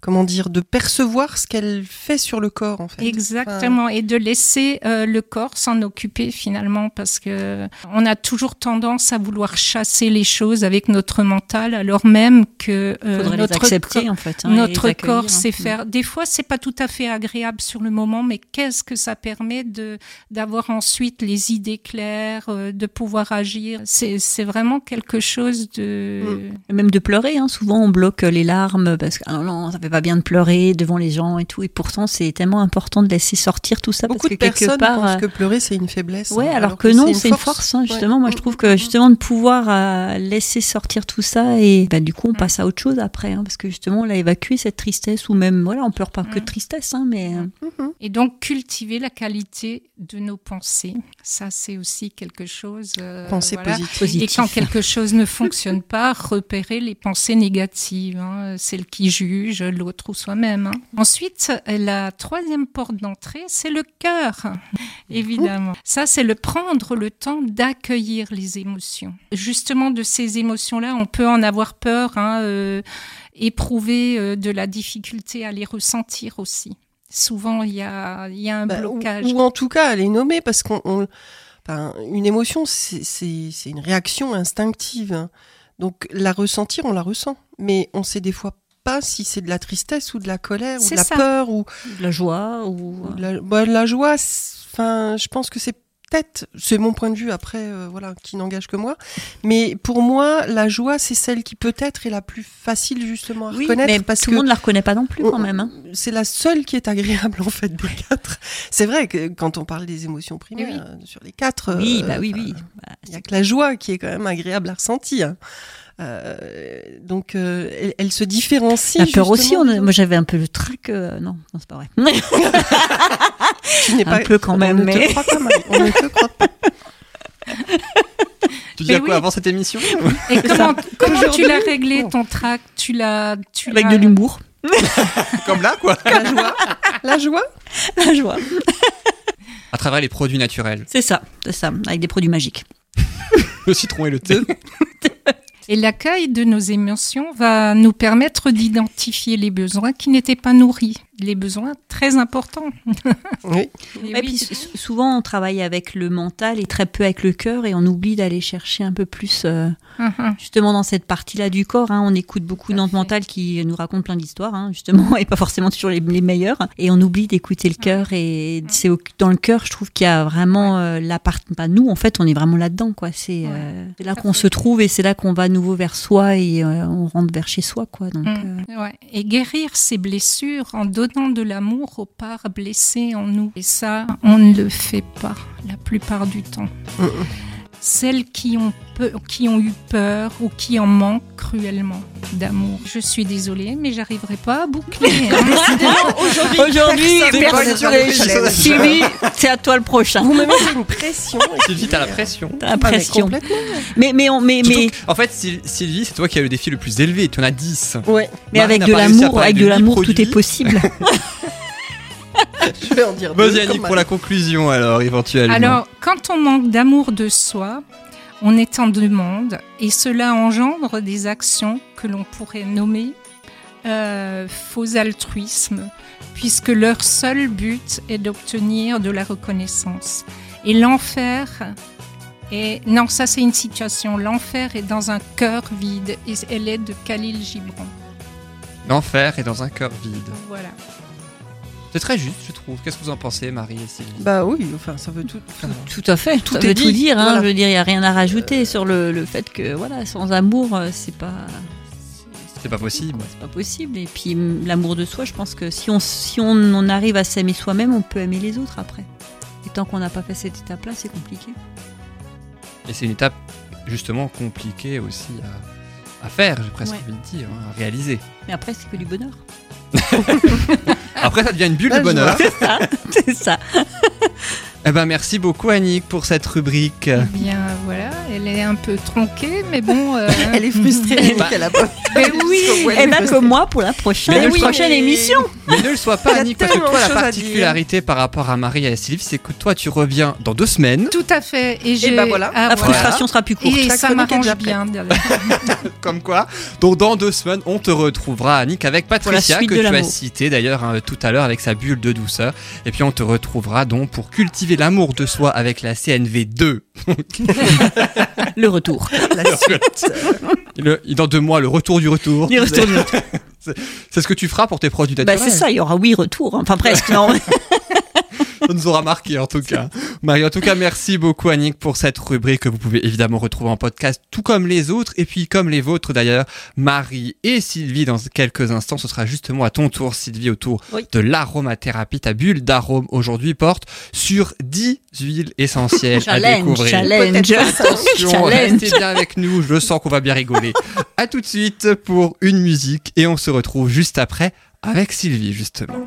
comment dire, de percevoir ce qu'elle fait sur le corps en fait. exactement, et de laisser euh, le corps s'en occuper finalement, parce que on a toujours tendance à vouloir chasser les choses avec notre mental, alors même que euh, notre accepter corps- en fait. hein, et Notre les accueillir, corps sait hein. faire. Des fois, c'est pas tout à fait agréable sur le moment, mais qu'est-ce que ça permet de d'avoir ensuite les idées claires, euh, de pouvoir agir? C'est c'est vraiment quelque chose de. Et Même de pleurer, hein. souvent on bloque les larmes parce que ah non, non, ça fait pas bien de pleurer devant les gens et tout. Et pourtant, c'est tellement important de laisser sortir tout ça Beaucoup parce de que quelque personnes part. pensent euh, que pleurer c'est une faiblesse. Ouais, hein, alors, que, non, c'est une force. hein, justement, Ouais. moi je trouve que justement de pouvoir euh, laisser sortir tout ça et bah, du coup on passe à autre chose après, hein, parce que justement on l'a évacué cette tristesse ou même voilà on pleure pas que de Mm. Hein, mais. Et donc cultiver la qualité de nos pensées, ça c'est aussi quelque chose. euh, Pensée voilà. positive. Et quand quelque chose ne fonctionne pas, repérer les pensées négatives, hein, celles qui jugent l'autre ou soi-même. hein. Ensuite, la troisième porte d'entrée, c'est le cœur, évidemment. Ça, c'est le prendre le temps d'accueillir les émotions. Justement, de ces émotions-là, on peut en avoir peur, hein, euh, éprouver euh, de la difficulté à les ressentir aussi. Souvent, il y a, il y a un Bah, blocage. ou en tout cas à les nommer parce qu'on on- enfin, une émotion c'est- une réaction instinctive. hein. Donc la ressentir on la ressent, mais on sait des fois pas si c'est de la tristesse ou de la colère ou de la ça. peur ou, de la joie ou ou de la, bah, de la joie. Enfin, je pense que c'est peut-être, c'est mon point de vue après, euh, voilà, qui n'engage que moi. Mais pour moi, la joie, c'est celle qui peut-être est la plus facile justement à oui, reconnaître mais parce tout le monde la reconnaît pas non plus on- quand même. Hein. c'est la seule qui est agréable en fait des quatre. C'est vrai que quand on parle des émotions primaires euh, sur les quatre, Oui, euh, bah oui, oui. Bah, Il y a que la joie qui est quand même agréable à ressentir. Euh, donc euh, elle, elle se différencie. La peur aussi, on a- moi j'avais un peu le trac. euh, non, non c'est pas vrai. Tu n'es un peu quand même, On ne mais- te croit pas, Marie. On ne te croit pas. Tu disais Mais quoi oui. avant cette émission Et comment, comment tu l'as réglé bon. ton trac? Tu l'as, tu Avec de l'humour, Comme là, quoi. La joie. La joie. la joie. À travers les produits naturels, C'est ça, c'est ça, avec des produits magiques. le citron et le thé. Et l'accueil de nos émotions va nous permettre d'identifier les besoins qui n'étaient pas nourris, les besoins très importants. Oui. Et oui. puis sou- souvent on travaille avec le mental et très peu avec le cœur et on oublie d'aller chercher un peu plus euh, Mhm. justement dans cette partie-là du corps. hein. on écoute beaucoup notre mental qui nous raconte plein d'histoires hein, justement et pas forcément toujours les, les meilleures. Et on oublie d'écouter le cœur et c'est dans le cœur je trouve qu'il y a vraiment euh, la partie. Bah, nous en fait on est vraiment là-dedans quoi. C'est euh, c'est là qu'on se trouve et c'est là qu'on va à nouveau vers soi et euh, on rentre vers chez soi quoi. Donc Mm. euh, Ouais. Et guérir ces blessures en de l'amour aux parts en nous. Et ça, on ne le fait pas la plupart du temps. Celles qui ont, peu- qui ont eu peur ou qui en manquent cruellement d'amour. Je suis désolée, mais j'arriverai pas à boucler. hein. Aujourd'hui. Sylvie, c'est à toi le prochain. Vous me mettez une pression. Sylvie, t'as la pression. T'as Ah, mais l'impression. complètement. Mais, mais, on, mais, mais, que, en fait, Syl- Sylvie, c'est toi qui as le défi le plus élevé. Tu en as 10. Ouais. mais Marie avec de l'amour, avec de l'amour, tout est possible. Je vais en dire deux. Pour la conclusion, alors, éventuellement. Alors, quand on manque d'amour de soi, on est en demande et cela engendre des actions que l'on pourrait nommer euh, faux altruisme, puisque leur seul but est d'obtenir de la reconnaissance. Et l'enfer est... Non, ça c'est une situation. L'enfer est dans un cœur vide et elle est de Khalil Gibran. L'enfer est dans un cœur vide. Voilà. C'est très juste, je trouve. Qu'est-ce que vous en pensez, Marie et Sylvie Bah oui, enfin ça veut tout. Tout à fait, tout, Tout ça est veut tout dire. Hein, voilà. Je veux dire, il n'y a rien à rajouter sur le, le fait que, voilà, sans amour, euh, c'est pas. C'est pas possible. C'est pas possible. Et puis, l'amour de soi, je pense que si on, si on, on arrive à s'aimer soi-même, on peut aimer les autres après. Et tant qu'on n'a pas fait cette étape-là, c'est compliqué. Et c'est une étape, justement, compliquée aussi à, à faire, j'ai presque Ouais. envie de dire, hein, à réaliser. Mais après, c'est que du bonheur. Après, ça devient une bulle de je bonheur. c'est ça. Eh ben, merci beaucoup, Annick, pour cette rubrique. Eh bien voilà, elle est un peu tronquée, mais bon. euh, Elle est frustrée. Bah, qu'elle a pas. mais oui. Et bien, que moi, pour la prochaine, Mais oui, prochaine mais- émission. Mais ne le sois pas, Annick, parce que toi, la particularité par rapport à Marie et à Sylvie, c'est que toi, tu reviens dans deux semaines. Tout à fait. Et, j'ai- ben voilà. Ah, La voilà. frustration sera plus courte. Et La ça m'arrange bien. Comme quoi. Donc dans deux semaines, on te retrouvera, Annick, avec Patricia, que tu as cité d'ailleurs hein, tout à l'heure avec sa bulle de douceur. Et puis on te retrouvera donc pour cultiver l'amour de soi avec la CNV2. Le retour. La suite. Le- dans deux mois, le retour du retour. Les retours du retour. C'est ce que tu feras pour tes produits Bah, naturels. c'est ça, il y aura oui retour. Enfin presque, non. Ça nous aura marqué en tout cas. Marie, en tout cas, merci beaucoup Annick pour cette rubrique que vous pouvez évidemment retrouver en podcast, tout comme les autres, et puis comme les vôtres d'ailleurs, Marie et Sylvie dans quelques instants. Ce sera justement à ton tour, Sylvie, autour Oui. de l'aromathérapie. Ta bulle d'arôme aujourd'hui porte sur 10 huiles essentielles à Challenge, découvrir. challenge. Attention, Challenge. restez bien avec nous, je sens qu'on va bien rigoler. à tout de suite pour une musique et on se retrouve juste après avec Sylvie justement.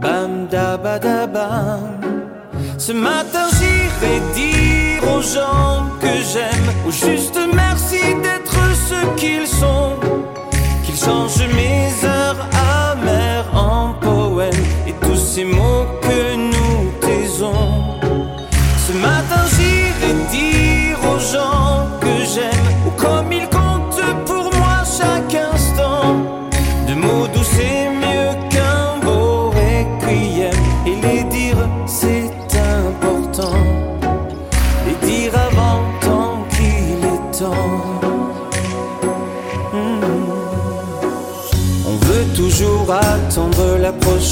Bam da. Ce matin j'irai dire aux gens que j'aime, au juste merci d'être ce qu'ils sont. Qu'ils changent mes heures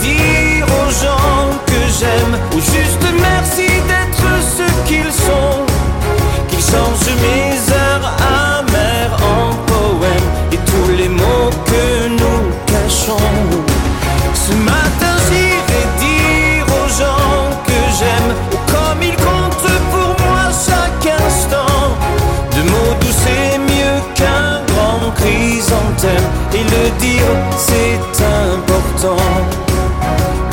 dire aux gens que j'aime Ou juste merci d'être ce qu'ils sont. Qu'ils changent mes heures amères en poèmes Et tous les mots que nous cachons. Ce matin j'irai dire aux gens que j'aime Ou comme ils comptent pour moi chaque instant. De mots doux c'est mieux qu'un grand chrysanthème Et le dire c'est important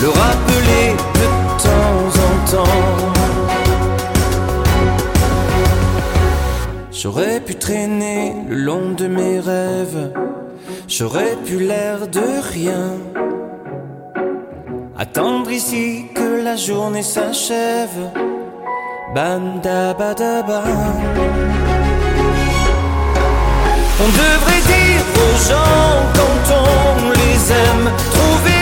Le rappeler de temps en temps. J'aurais pu traîner le long de mes rêves. J'aurais pu l'air de rien. Attendre ici que la journée s'achève. Bam da ba da bam on devrait dire aux gens quand on les aime, trouver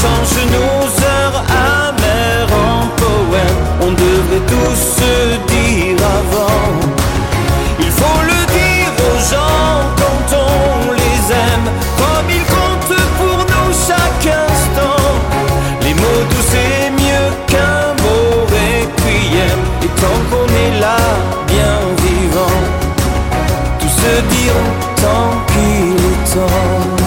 changent nos heures amères en poèmes. On devrait tous se dire avant. Il faut le dire aux gens quand on les aime, comme ils comptent pour nous chaque instant. Les mots doux c'est mieux qu'un beau requiem. Et tant qu'on est là, bien vivant, tout se dire tant qu'il est temps.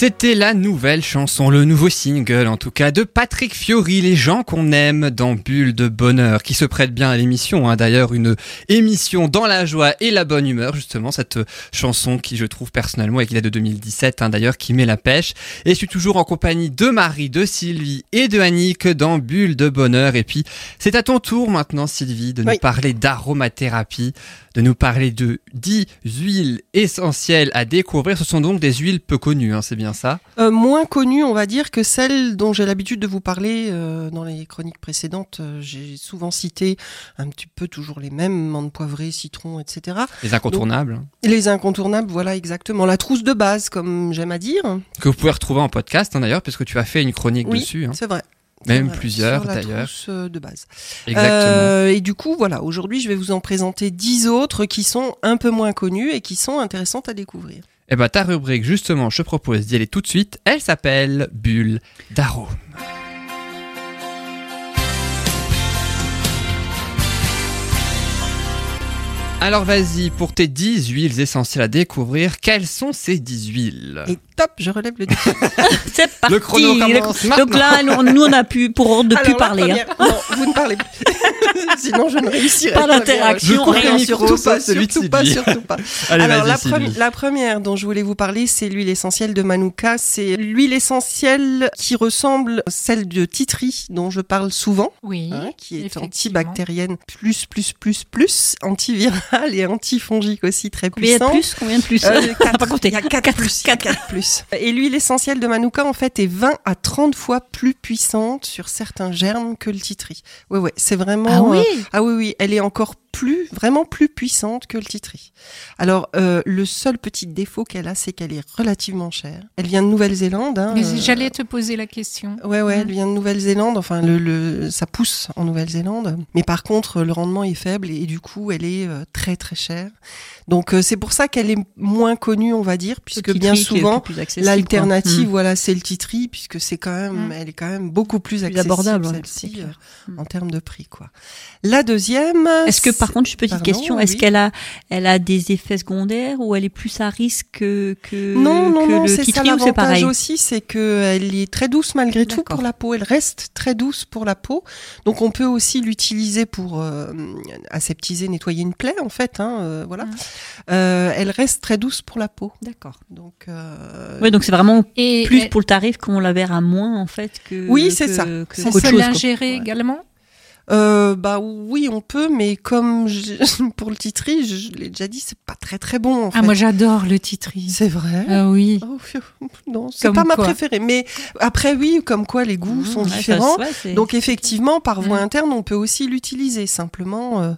C'était la nouvelle chanson, le nouveau single en tout cas de Patrick Fiori, les gens qu'on aime dans Bulle de Bonheur, qui se prête bien à l'émission. Hein. D'ailleurs, une émission dans la joie et la bonne humeur, justement, cette chanson qui je trouve personnellement, et qui date de 2017 hein, d'ailleurs, qui met la pêche. Et je suis toujours en compagnie de Marie, de Sylvie et de Annick dans Bulle de Bonheur. Et puis, c'est à ton tour maintenant, Sylvie, de nous parler d'aromathérapie. De nous parler de 10 huiles essentielles à découvrir. Ce sont donc des huiles peu connues, hein, c'est bien ça? Euh, moins connues, on va dire, que celles dont j'ai l'habitude de vous parler euh, dans les chroniques précédentes. Euh, j'ai souvent cité un petit peu toujours les mêmes, menthe poivrée, citron, etc. Les incontournables, Les incontournables, voilà exactement. La trousse de base, comme j'aime à dire. que vous pouvez retrouver en podcast hein, d'ailleurs, puisque tu as fait une chronique Oui, dessus. hein. c'est vrai. Même Voilà, plusieurs d'ailleurs. euh, de base. Exactement. Euh, et du coup, voilà, aujourd'hui, je vais vous en présenter 10 autres qui sont un peu moins connues et qui sont intéressantes à découvrir. Et bah ta rubrique, justement, je te propose d'y aller tout de suite. Elle s'appelle Bulle d'arôme. Alors vas-y, pour tes 10 huiles essentielles à découvrir, quelles sont ces 10 huiles? Et top, je relève le défi. C'est parti. Le chrono commence Donc là, nous, nous, on a pu, pour ordre de plus Alors, parler. hein. Non, vous ne parlez plus. Sinon, je ne réussirai Pas d'interaction, rien. Surtout pas, surtout pas, surtout pas. Allez, Alors, la, première dont je voulais vous parler, c'est l'huile essentielle de Manuka. C'est l'huile essentielle qui ressemble à celle de Titri, dont je parle souvent, Oui. hein, qui est antibactérienne, plus, plus, plus, plus, antivirale et antifongique aussi très Combien de puissante. plus Combien de plus Euh, pas compter. Il y a 4 plus. il y a quatre plus. Et l'huile essentielle de Manuka, en fait, est 20 à 30 fois plus puissante sur certains germes que le titri. Ouais, ouais, c'est vraiment. Ah oui euh, ah oui, oui, elle est encore plus, vraiment plus puissante que le titri. Alors, euh, le seul petit défaut qu'elle a, c'est qu'elle est relativement chère. Elle vient de Nouvelle-Zélande. Hein, Mais euh, J'allais te poser la question. Ouais, ouais, Mm. elle vient de Nouvelle-Zélande. Enfin, le, le, ça pousse en Nouvelle-Zélande. Mais par contre, le rendement est faible et, du coup, elle est euh, très, très chère. Donc, euh, c'est pour ça qu'elle est moins connue, on va dire, puisque bien souvent, plus l'alternative, quoi. voilà, c'est le titri, puisque c'est quand même, Mm. elle est quand même beaucoup plus, accessible, abordable, Mm. en termes de prix, quoi. La deuxième. Est-ce que par contre, une petite Pardon, question, oui, est-ce oui. qu'elle a, elle a des effets secondaires ou elle est plus à risque que, que, Non, non, que non, le c'est ça l'avantage pareil aussi, c'est qu'elle est très douce malgré tout pour la peau. Elle reste très douce pour la peau. Donc on peut aussi l'utiliser pour euh, aseptiser, nettoyer une plaie en fait. Hein, euh, voilà. Mm. Euh, elle reste très douce pour la peau. D'accord. Donc euh, Ouais, donc c'est vraiment Et plus elle- pour le tarif qu'on la verra moins en fait que. Oui, c'est ça. que- C'est on qu'autre peut chose, quoi. l'ingérer Ouais. également? Euh, bah oui, on peut, mais comme je- pour le titri, je, je l'ai déjà dit, c'est pas très très bon en Ah, fait. moi j'adore le titri. C'est vrai. Ah oui. Oh, non, c'est pas ma préférée. Mais après, oui, comme quoi les goûts sont Mmh, ça- différents. ouais, Donc effectivement, par voie Mm. interne, on peut aussi l'utiliser. Simplement, euh,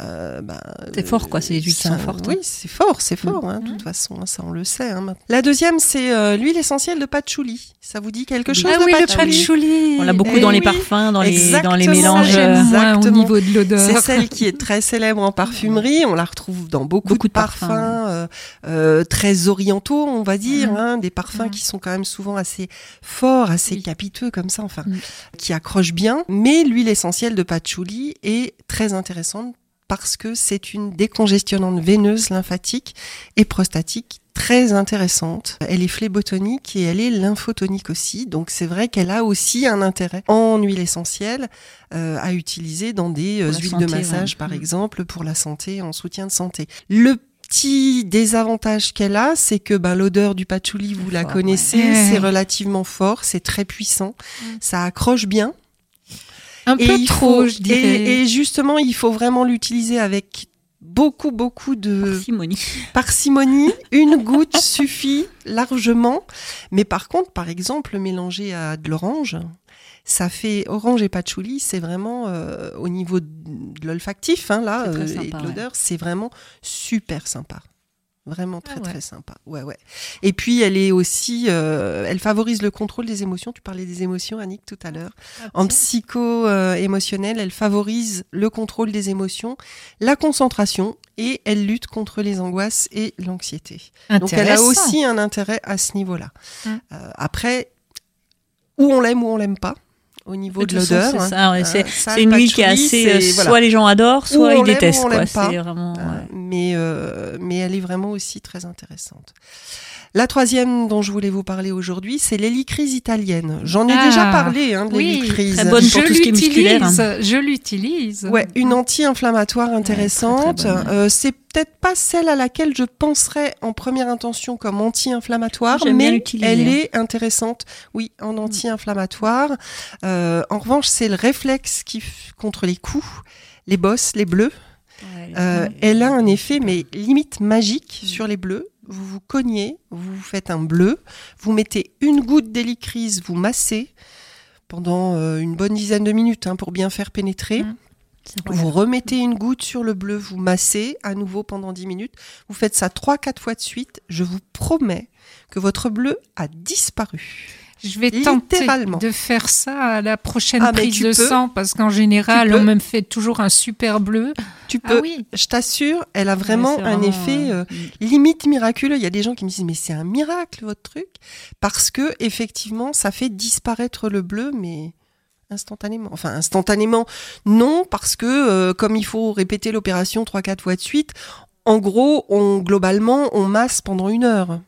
euh, bah, C'est fort, quoi, c'est huiles qui sont fortes, Oui, hein. c'est fort, c'est fort. hein, de toute façon, hein, ça on le sait. hein. La deuxième, c'est euh, l'huile essentielle de patchouli. Ça vous dit quelque chose Ah de oui, le patchouli patchouli. On l'a beaucoup Eh dans les parfums, dans les, dans les mélanges. Euh, moins au niveau de C'est l'odeur. celle qui est très célèbre en parfumerie. On la retrouve dans beaucoup, Beaucoup de de parfums, parfums, euh, euh, très orientaux, on va dire, Mhm. hein, des parfums qui sont quand même souvent assez forts, assez Oui. capiteux comme ça, enfin, qui accrochent bien. Mais l'huile essentielle de patchouli est très intéressante parce que c'est une décongestionnante veineuse, lymphatique et prostatique très intéressante. Elle est phlébotonique et elle est lymphotonique aussi. Donc c'est vrai qu'elle a aussi un intérêt en huile essentielle euh, à utiliser dans des euh, huiles santé, de massage ouais. par Mm. exemple pour la santé, en soutien de santé. Le petit désavantage qu'elle a, c'est que ben, l'odeur du patchouli, vous la fort, connaissez, ouais. c'est relativement fort, c'est très puissant, ça accroche bien. Un Et peu il trop, faut- je dirais. Et, et justement, il faut vraiment l'utiliser avec beaucoup, beaucoup de Parcimonie. parcimonie. Une goutte suffit largement. Mais par contre, par exemple, mélanger à de l'orange, ça fait orange et patchouli, c'est vraiment euh, au niveau de l'olfactif, hein, là, euh, sympa, et de ouais. l'odeur, c'est vraiment super sympa. Vraiment très Ah ouais. très sympa. Ouais ouais. Et puis elle est aussi, euh, elle favorise le contrôle des émotions. Tu parlais des émotions, Annick, tout à l'heure. En psycho euh, émotionnel, elle favorise le contrôle des émotions, la concentration et elle lutte contre les angoisses et l'anxiété. Donc elle a aussi un intérêt à ce niveau-là. Mm. Euh, après, où on l'aime ou on l'aime pas, au niveau de façon, l'odeur. c'est ouais, hein, le une huile qui est assez. euh, voilà. Soit les gens adorent, soit ils détestent. quoi. vraiment. Euh, ouais. mais, euh, mais elle est vraiment aussi très intéressante. La troisième dont je voulais vous parler aujourd'hui, c'est l'hélicryse italienne. J'en ai Ah, déjà parlé hein, de oui, très bonne pour je tout ce qui est musculaire, hein. l'utilise, Je l'utilise. Ouais, une anti-inflammatoire intéressante. Euh, c'est peut-être pas celle à laquelle je penserais en première intention comme anti-inflammatoire, mais elle hein. est intéressante, oui, en anti-inflammatoire. Euh, en revanche, c'est le réflexe qui contre les coups, les bosses, les bleus. Euh, elle a un effet, mais limite magique sur les bleus. Vous vous cognez, vous vous faites un bleu, vous mettez une goutte d'hélicryse, vous massez pendant euh, une bonne dizaine de minutes hein, pour bien faire pénétrer. Mm. Vous remettez une goutte sur le bleu, vous massez à nouveau pendant 10 minutes. Vous faites ça 3-4 fois de suite. Je vous promets que votre bleu a disparu. Je vais tenter de faire ça à la prochaine Ah, prise de peux. sang parce qu'en général, on me fait toujours un super bleu. Tu Ah peux, oui. je t'assure, elle a vraiment un effet euh, euh, limite miraculeux. Il y a des gens qui me disent mais c'est un miracle votre truc parce que effectivement ça fait disparaître le bleu mais instantanément. Enfin instantanément non parce que euh, comme il faut répéter l'opération trois quatre fois de suite, en gros on globalement on masse pendant une heure.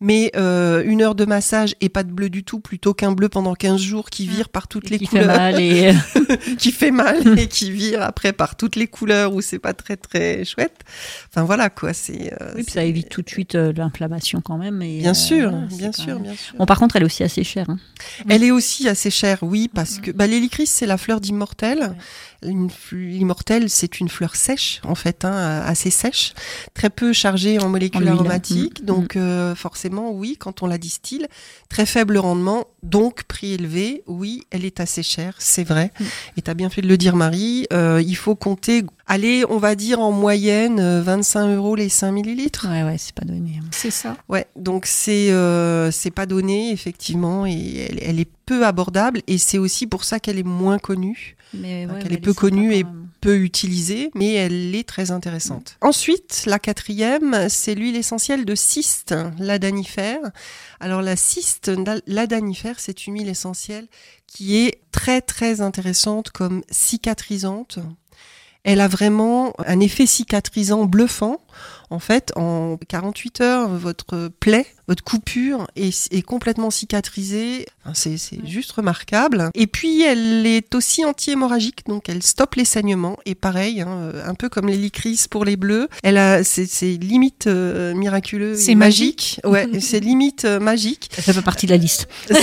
Mais euh, une heure de massage et pas de bleu du tout, plutôt qu'un bleu pendant 15 jours qui vire par toutes Et les qui fait couleurs mal et qui fait mal et qui vire après par toutes les couleurs où c'est pas très très chouette. Enfin voilà quoi, c'est. euh, oui, puis ça évite tout de suite euh, l'inflammation quand même. Et, Bien euh, sûr, bien sûr, même- bien sûr. Bon, par contre, elle est aussi assez chère. hein. Elle est aussi assez chère, oui, parce que bah, l'hélicris c'est la fleur d'immortel. Fl- L'immortel c'est une fleur sèche en fait, hein, assez sèche, très peu chargée en molécules En aromatiques. Mm. Donc euh, forcément, oui, quand on la distille, très faible rendement, donc prix élevé. Oui, elle est assez chère, c'est vrai. Mm. Et tu as bien fait de le dire, Marie. Euh, il faut compter, allez, on va dire en moyenne euh, 25 euros les 5 millilitres. Ouais, ouais, c'est pas donné. hein. C'est ça. Ouais, donc c'est euh, c'est pas donné effectivement et elle, elle est peu abordable et c'est aussi pour ça qu'elle est moins connue, Mais Donc, ouais, elle mais est peu connue et peu utilisée, mais elle est très intéressante. Ensuite, la quatrième, c'est l'huile essentielle de cyste, l'adanifère. Alors la cyste, la- l'adanifère, c'est une huile essentielle qui est très très intéressante comme cicatrisante. Elle a vraiment un effet cicatrisant bluffant. En fait, en 48 heures, votre plaie, votre coupure est, est complètement cicatrisée. Enfin, c'est c'est juste remarquable. Et puis, elle est aussi anti-hémorragique, donc elle stoppe les saignements. Et pareil, hein, euh, un peu comme l'hélicris pour les bleus, elle a, c'est c'est limite euh, miraculeux. C'est magique. Ouais, c'est limite euh, magique. Ça fait partie de la liste. Faut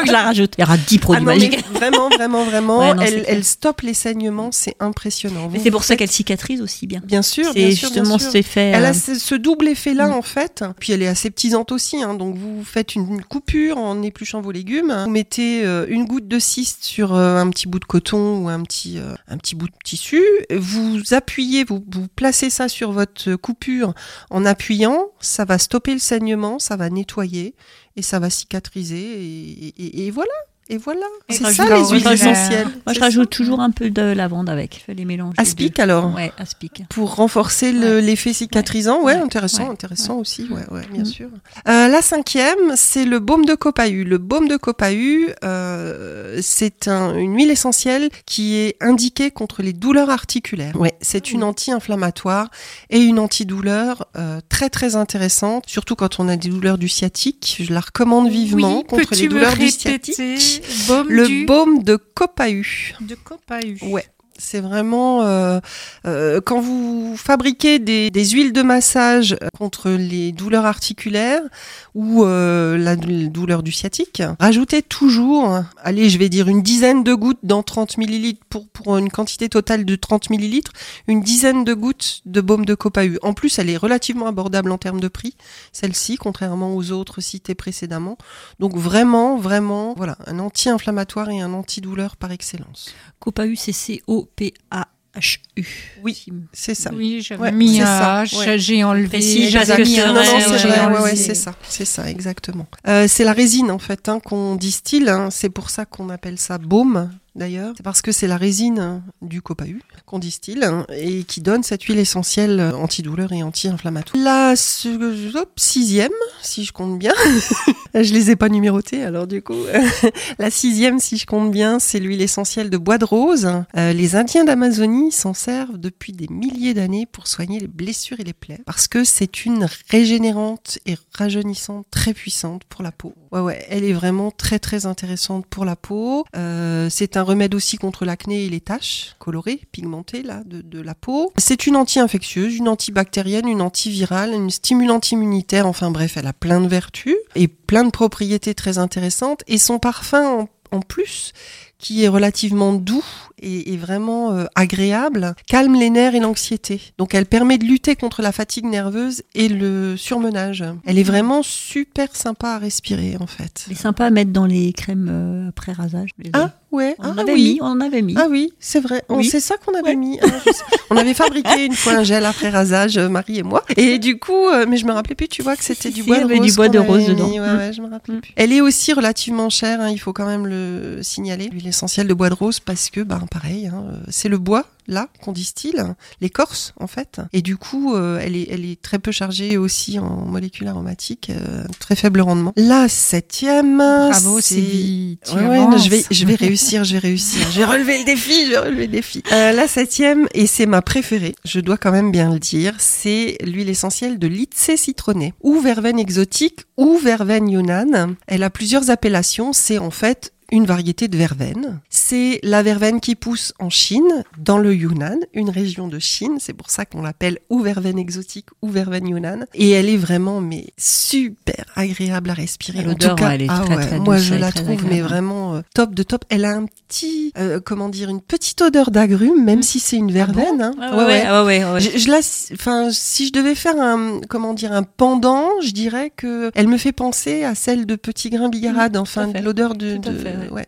que je la rajoute. Il y aura 10 produits Ah non, magiques. vraiment, vraiment, vraiment, Ouais, non, c'est elle, stoppe les saignements, c'est impressionnant. Mais c'est pour ça qu'elle cicatrise aussi bien. Bien sûr, C'est bien sûr, bien justement sûr. cet effet. Elle euh, a ce, ce double effet-là Mm. en fait, puis elle est assez aussi, hein, donc vous faites une, coupure en épluchant vos légumes, vous mettez euh, une goutte de cyste sur euh, un petit bout de coton ou un petit, euh, bout de tissu, vous appuyez, vous, placez ça sur votre coupure en appuyant, ça va stopper le saignement, ça va nettoyer et ça va cicatriser et voilà, et voilà. C'est ça les huiles essentielles. Moi, je ça. rajoute toujours un peu de lavande avec. Je fais les mélanges. Aspic alors Ouais, aspic. pour renforcer le- Ouais. l'effet cicatrisant. Ouais, Ouais. intéressant, Ouais. intéressant aussi. Ouais, ouais, bien Mm. sûr. Euh, la cinquième, c'est le baume de copahu. Le baume de copahu, euh, c'est un- une huile essentielle qui est indiquée contre les douleurs articulaires. Ouais, c'est une anti-inflammatoire et une antidouleur euh, très très intéressante, surtout quand on a des douleurs du sciatique. Je la recommande vivement Oui, contre les douleurs du sciatique. Baume Le du... baume de copahu. de copahu. Ouais. C'est vraiment euh, euh, quand vous fabriquez des, huiles de massage contre les douleurs articulaires ou euh, la dou- douleur du sciatique, rajoutez toujours, allez, je vais dire une dizaine de gouttes dans 30 millilitres pour, pour une quantité totale de 30 millilitres, une dizaine de gouttes de baume de copahu. En plus, elle est relativement abordable en termes de prix, celle-ci, contrairement aux autres citées précédemment. Donc vraiment, vraiment, voilà, un anti-inflammatoire et un antidouleur par excellence. Copahu, c'est C-O-P-A-H-U. Oui, c'est ça. Oui, j'avais Ouais, mis c'est un ça, H, ouais. j'ai enlevé. Parce j'avais mis un enlevé. ouais, c'est ça, c'est ça, exactement. Euh, c'est la résine en fait hein, qu'on distille, hein. c'est pour ça qu'on appelle ça baume d'ailleurs. C'est parce que c'est la résine hein, du copahu qu'on distille hein, et qui donne cette huile essentielle euh, antidouleur et anti-inflammatoire. La sixième, si je compte bien, je les ai pas numérotés alors du coup. la sixième, si je compte bien, c'est l'huile essentielle de bois de rose. Euh, les Indiens d'Amazonie s'en servent depuis des milliers d'années pour soigner les blessures et les plaies parce que c'est une régénérante et rajeunissante très puissante pour la peau. Ouais, ouais, elle est vraiment très très intéressante pour la peau. Euh, c'est un remède aussi contre l'acné et les taches colorées, pigmentées de, la peau. C'est une anti-infectieuse, une antibactérienne, une antivirale, une stimulante immunitaire. Enfin bref, elle a plein de vertus et plein de propriétés très intéressantes. Et son parfum en plus qui est relativement doux et, et vraiment euh, agréable, calme les nerfs et l'anxiété. Donc elle permet de lutter contre la fatigue nerveuse et le surmenage. Elle est vraiment super sympa à respirer en fait. C'est sympa à mettre dans les crèmes euh, après rasage. Ah ouais, on ah avait oui. mis, on en avait mis. Ah oui, c'est vrai. On Oui. C'est ça qu'on avait Ouais. mis. Ah, on avait fabriqué une fois un gel après rasage, euh, Marie et moi. Et du coup, euh, mais je me rappelais plus. Tu vois que c'était si, du si, bois de rose. du bois de rose dedans. Ouais, Mm. ouais, je me rappelle Mm. plus. Elle est aussi relativement chère. hein, il faut quand même le signaler. L'huile essentielle de bois de rose parce que, ben, pareil, hein, c'est le bois là qu'on distille, l'écorce en fait. Et du coup, euh, elle est, elle est très peu chargée aussi en molécules aromatiques, euh, très faible rendement. La septième, Bravo, c'est- Sylvie. tu Ouais, ouais, avances. non, je vais, je vais réussir, je vais réussir. Je vais relever le défi, je vais relever le défi. Euh, la septième, et c'est ma préférée, je dois quand même bien le dire, c'est l'huile essentielle de Litse citronnée, ou verveine exotique, ou verveine yunnan. Elle a plusieurs appellations, c'est en fait une variété de verveine. C'est la verveine qui pousse en Chine, dans le Yunnan, une région de Chine. C'est pour ça qu'on l'appelle ou verveine exotique ou verveine Yunnan. Et elle est vraiment mais super agréable à respirer. En L'odeur, tout cas, elle est ah très, ouais, très moi je la trouve mais agréable. vraiment euh, top de top. Elle a un petit, euh, comment dire, une petite odeur d'agrumes, même si c'est une verveine. Je, la, enfin, si je devais faire un, comment dire, un pendant, je dirais que elle me fait penser à celle de Petit Grain Bigarade, Mmh, enfin, l'odeur de, de, fait, ouais.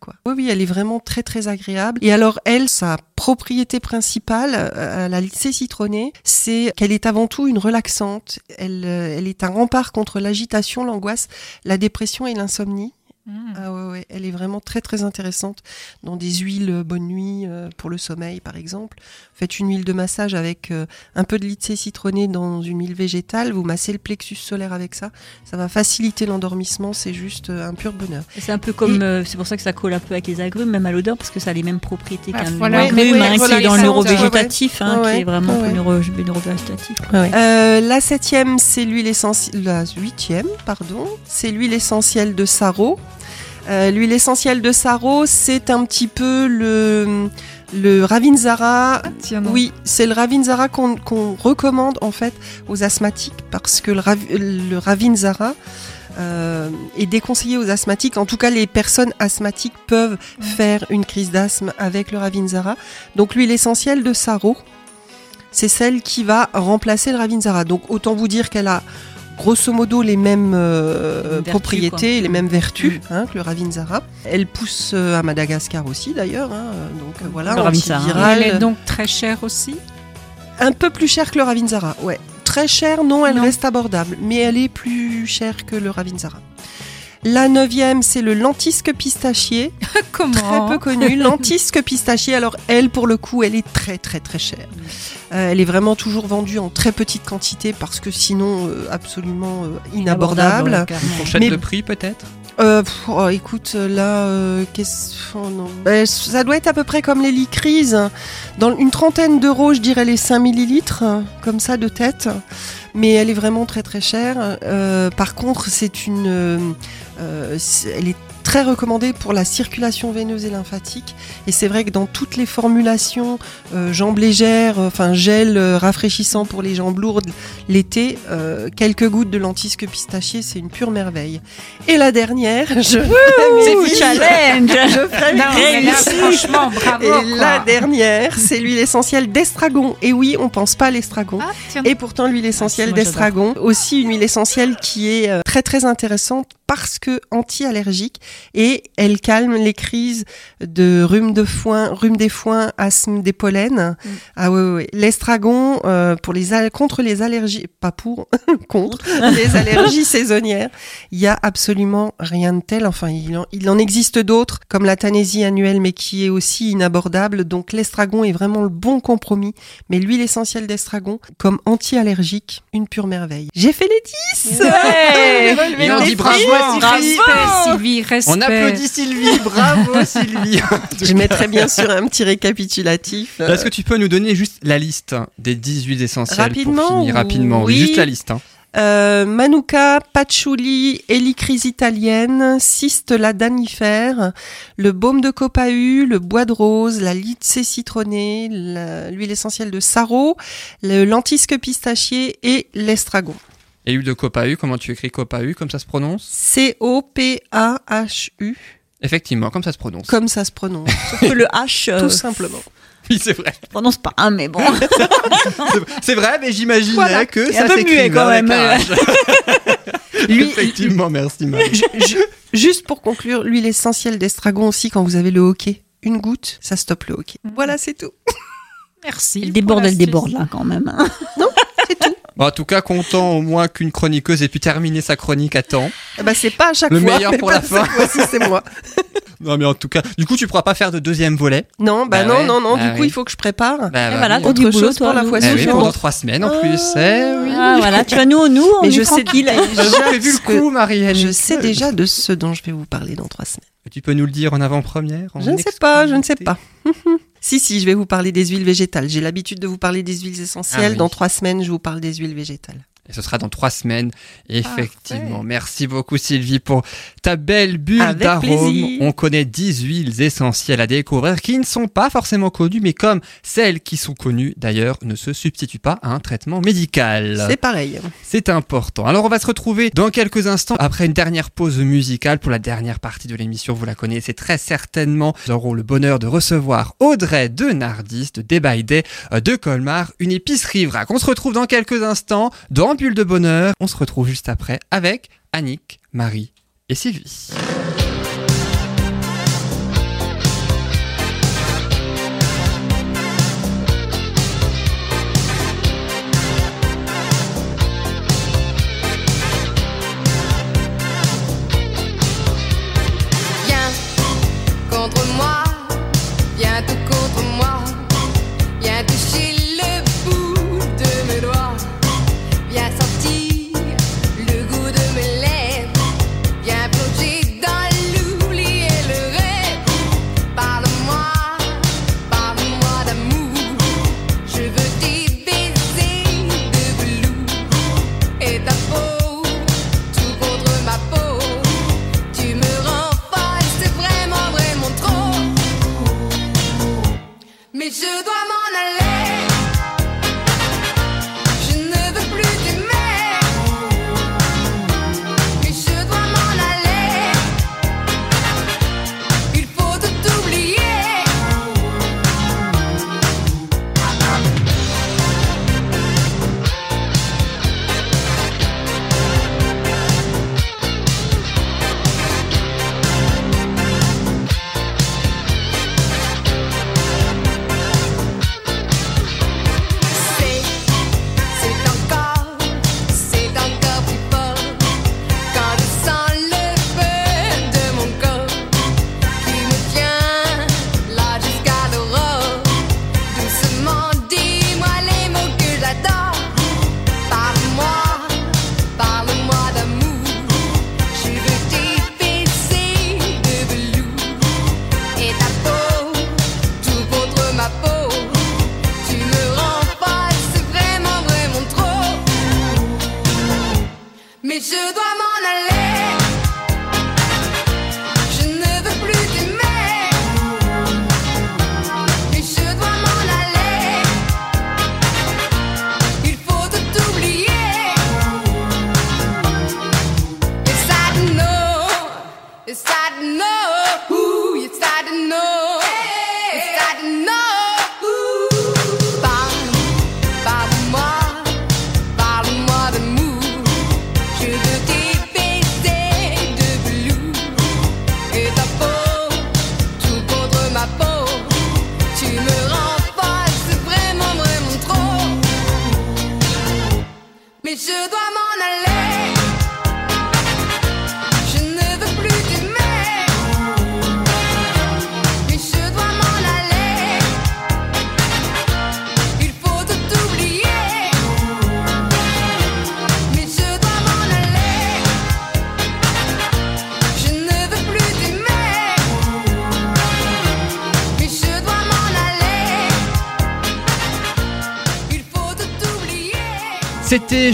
quoi. Oui, oui, elle est vraiment très, très agréable. Et alors, elle, sa propriété principale, euh, à la lycée citronnée, c'est qu'elle est avant tout une relaxante. Elle, euh, elle est un rempart contre l'agitation, l'angoisse, la dépression et l'insomnie. Mm. Ah ouais, ouais, elle est vraiment très très intéressante dans des huiles euh, bonne nuit euh, pour le sommeil par exemple. Faites une huile de massage avec euh, un peu de lycée citronné dans une huile végétale, vous massez le plexus solaire avec ça, ça va faciliter l'endormissement, c'est juste euh, un pur bonheur. C'est un peu comme, Et- euh, c'est pour ça que ça colle un peu avec les agrumes, même à l'odeur, parce que ça a les mêmes propriétés Ah, qu'un voilà. agrume, Ouais, hein, voilà, qui est dans le neurovégétatif, hein, ouais, qui est vraiment Ouais, ouais. neuro, neurovégétatif. Euh, la septième, c'est l'huile essentielle, la huitième, pardon, c'est l'huile essentielle de Saro. Euh, l'huile essentielle de Saro, c'est un petit peu le, le Ravinzara Ah, tiens. Oui, c'est le Ravinzara qu'on recommande en fait aux asthmatiques parce que le, Rav- le Ravinzara euh, est déconseillé aux asthmatiques. En tout cas, les personnes asthmatiques peuvent faire une crise d'asthme avec le Ravinzara. Donc l'huile essentielle de Saro, c'est celle qui va remplacer le Ravinzara. Donc autant vous dire qu'elle a grosso modo les mêmes euh, propriétés, quoi. et les mêmes vertus Mm. hein, que le Ravinzara. Elle pousse euh, à Madagascar aussi d'ailleurs. hein, donc euh, voilà, Le Ravinzara. Elle est donc très chère aussi? Un peu plus cher que le Ravinzara, ouais. Très cher, non, elle Non. reste abordable, mais elle est plus chère que le Ravinzara. La neuvième, c'est le lentisque pistachier, Comment très peu connu. lentisque pistachier, alors elle, pour le coup, elle est très très très chère. Euh, elle est vraiment toujours vendue en très petite quantité parce que sinon, euh, absolument euh, inabordable. ouais, carrément. Fourchette Mais- de prix peut-être? Euh, pff, oh, écoute, là, euh, qu'est-ce- oh, non. Ben, ça doit être à peu près comme les licrises. Dans une trentaine d'euros, je dirais les 5 millilitres, comme ça de tête. Mais elle est vraiment très très chère. Euh, par contre, c'est une, elle est très recommandée pour la circulation veineuse et lymphatique. Et c'est vrai que dans toutes les formulations, euh, jambes légères, euh, enfin gel euh, rafraîchissant pour les jambes lourdes l'été, euh, quelques gouttes de lentisque pistachier, c'est une pure merveille. Et la dernière, je C'est challenge je Non, mais là, franchement, bravo. Et quoi. la dernière, c'est l'huile essentielle d'estragon. Et oui, on pense pas à l'estragon. Ah. Et pourtant, l'huile essentielle moi, j'adore. d'estragon, aussi une huile essentielle qui est euh, très très intéressante parce que anti-allergique et elle calme les crises de rhume de foin, rhume des foins, asthme des pollens. Mm. Ah oui, oui, oui. L'estragon euh, pour les contre les allergies, pas pour, contre les allergies saisonnières. Il y a absolument rien de tel. Enfin, il en, il en existe d'autres comme la tanésie annuelle, mais qui est aussi inabordable. Donc l'estragon est vraiment le bon compromis. Mais l'huile essentielle d'estragon, comme anti-allergique, une pure merveille. J'ai fait les 10 Ouais. J'ai relevé Et on dit bravo à Sylvie. Respect, Sylvie, respect. On applaudit Sylvie, bravo Sylvie. Je mettrai bien sûr un petit récapitulatif. Est-ce que tu peux nous donner juste la liste des 10 huiles essentielles Rapidement, pour finir rapidement oui. Juste la liste. hein. Euh, Manuka, patchouli, hélicrise italienne, cyste ladanifère, le baume de copahu, le bois de rose, la lycée citronnée, la- l'huile essentielle de sarro, le lentisque pistachier et l'estragon. Et l'huile de copahu, comment tu écris copahu, comme ça se prononce C-O-P-A-H-U. Effectivement, comme ça se prononce. Comme ça se prononce, Sauf que le H, euh, tout simplement. Oui, c'est vrai. je prononce pas, hein, mais bon. C'est- C'est vrai, mais j'imaginais Voilà. que Il ça un peu s'écrivait muet quand avec même. un H. Lui- Effectivement, merci Marie. Ju- ju- juste pour conclure, l'huile essentielle d'estragon aussi, quand vous avez le hockey, une goutte, ça stoppe le hockey. Voilà, c'est tout. Merci. Elle pour déborde, elle déborde là quand même. Hein. Bon, en tout cas, content au moins qu'une chroniqueuse ait pu terminer sa chronique à temps. Eh ben, c'est pas à chaque Le fois. meilleur mais pour la fin. C'est moi. Non, mais en tout cas, du coup, tu pourras pas faire de deuxième volet. Non, bah, Bah non, ouais, non, non. bah du coup, oui. il faut que je prépare. Bah, bah voilà, oui, autre boulot, chose toi. pour la nous. fois Eh oui, suivante. pendant trois semaines en plus. Oui. Ah, voilà, tu vois, nous, nous, on Mais est je sais- tranquille. J'ai vu le coup, Marianne. Je sais déjà de ce dont je vais vous parler dans trois semaines. Tu peux nous le dire en avant-première Je ne sais pas, je ne sais pas. si, si, je vais vous parler des huiles végétales. J'ai l'habitude de vous parler des huiles essentielles. Ah oui. Dans trois semaines, je vous parle des huiles végétales. Et ce sera dans trois semaines, effectivement. Merci beaucoup Sylvie pour ta belle bulle d'arôme. On connaît 10 huiles essentielles à découvrir qui ne sont pas forcément connues, mais comme celles qui sont connues d'ailleurs ne se substituent pas à un traitement médical. C'est pareil. C'est important. Alors on va se retrouver dans quelques instants après une dernière pause musicale pour la dernière partie de l'émission. Vous la connaissez très certainement. Nous aurons le bonheur de recevoir Audrey de Nardis, de Day by Day, euh, de Colmar, une épicerie vrac. On se retrouve dans quelques instants dans Bulle de Bonheur. On se retrouve juste après avec Annick, Marie et Sylvie.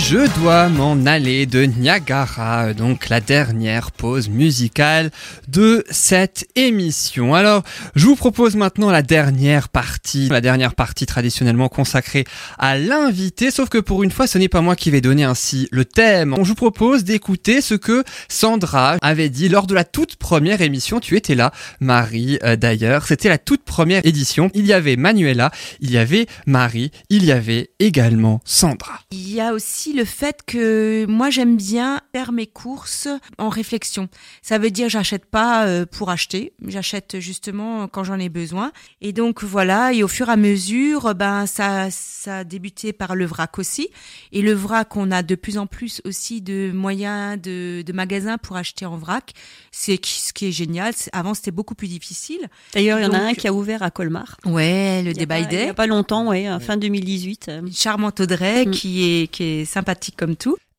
Je dois m'en aller de Niagara, donc la dernière pause musicale de cette émission. Alors, je vous propose maintenant la dernière partie, la dernière partie traditionnellement consacrée à l'invité, sauf que pour une fois, ce n'est pas moi qui vais donner ainsi le thème. Je vous propose d'écouter ce que Sandra avait dit lors de la toute première émission. Tu étais là, Marie, euh, d'ailleurs. C'était la toute première édition. Il y avait Manuela, il y avait Marie, il y avait également Sandra. Il y a aussi le fait que moi j'aime bien faire mes courses en réflexion. Ça veut dire j'achète pas euh, pour acheter, j'achète justement quand j'en ai besoin. Et donc voilà, et au fur et à mesure, ben ça ça a débuté par le vrac aussi. Et le vrac, on a de plus en plus aussi de moyens de, de magasins pour acheter en vrac. C'est ce qui est génial. Avant c'était beaucoup plus difficile. D'ailleurs, il y en a un qui a ouvert à Colmar. Ouais, le by Il y Day. a pas longtemps, ouais, euh, fin 2018. euh. Charmante Audrey Mm. qui est qui est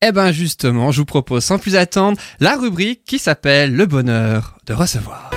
Eh ben justement, je vous propose sans plus attendre la rubrique qui s'appelle Le bonheur de recevoir.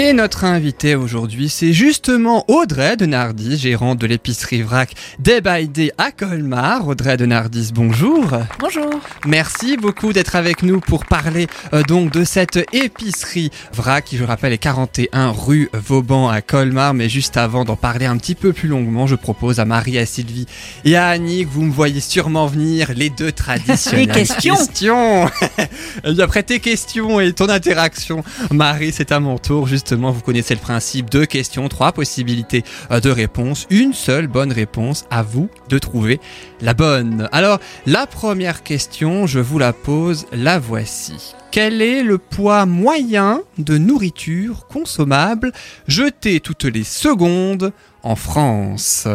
Et notre invité aujourd'hui, c'est justement Audrey de Nardis, gérante de l'épicerie vrac Day by Day à Colmar. Audrey de Nardis, bonjour. Bonjour. Merci beaucoup d'être avec nous pour parler euh, donc de cette épicerie vrac qui je rappelle est 41 rue Vauban à Colmar mais juste avant d'en parler un petit peu plus longuement je propose à Marie, à Sylvie et à Annie que vous me voyez sûrement venir les deux traditionnelles Les questions. questions. Et après tes questions et ton interaction Marie c'est à mon tour vous connaissez le principe deux questions trois possibilités euh, de réponse une seule bonne réponse à vous de trouver la bonne. Alors la première question, je vous la pose, la voici. Quel est le poids moyen de nourriture consommable jeté toutes les secondes en France?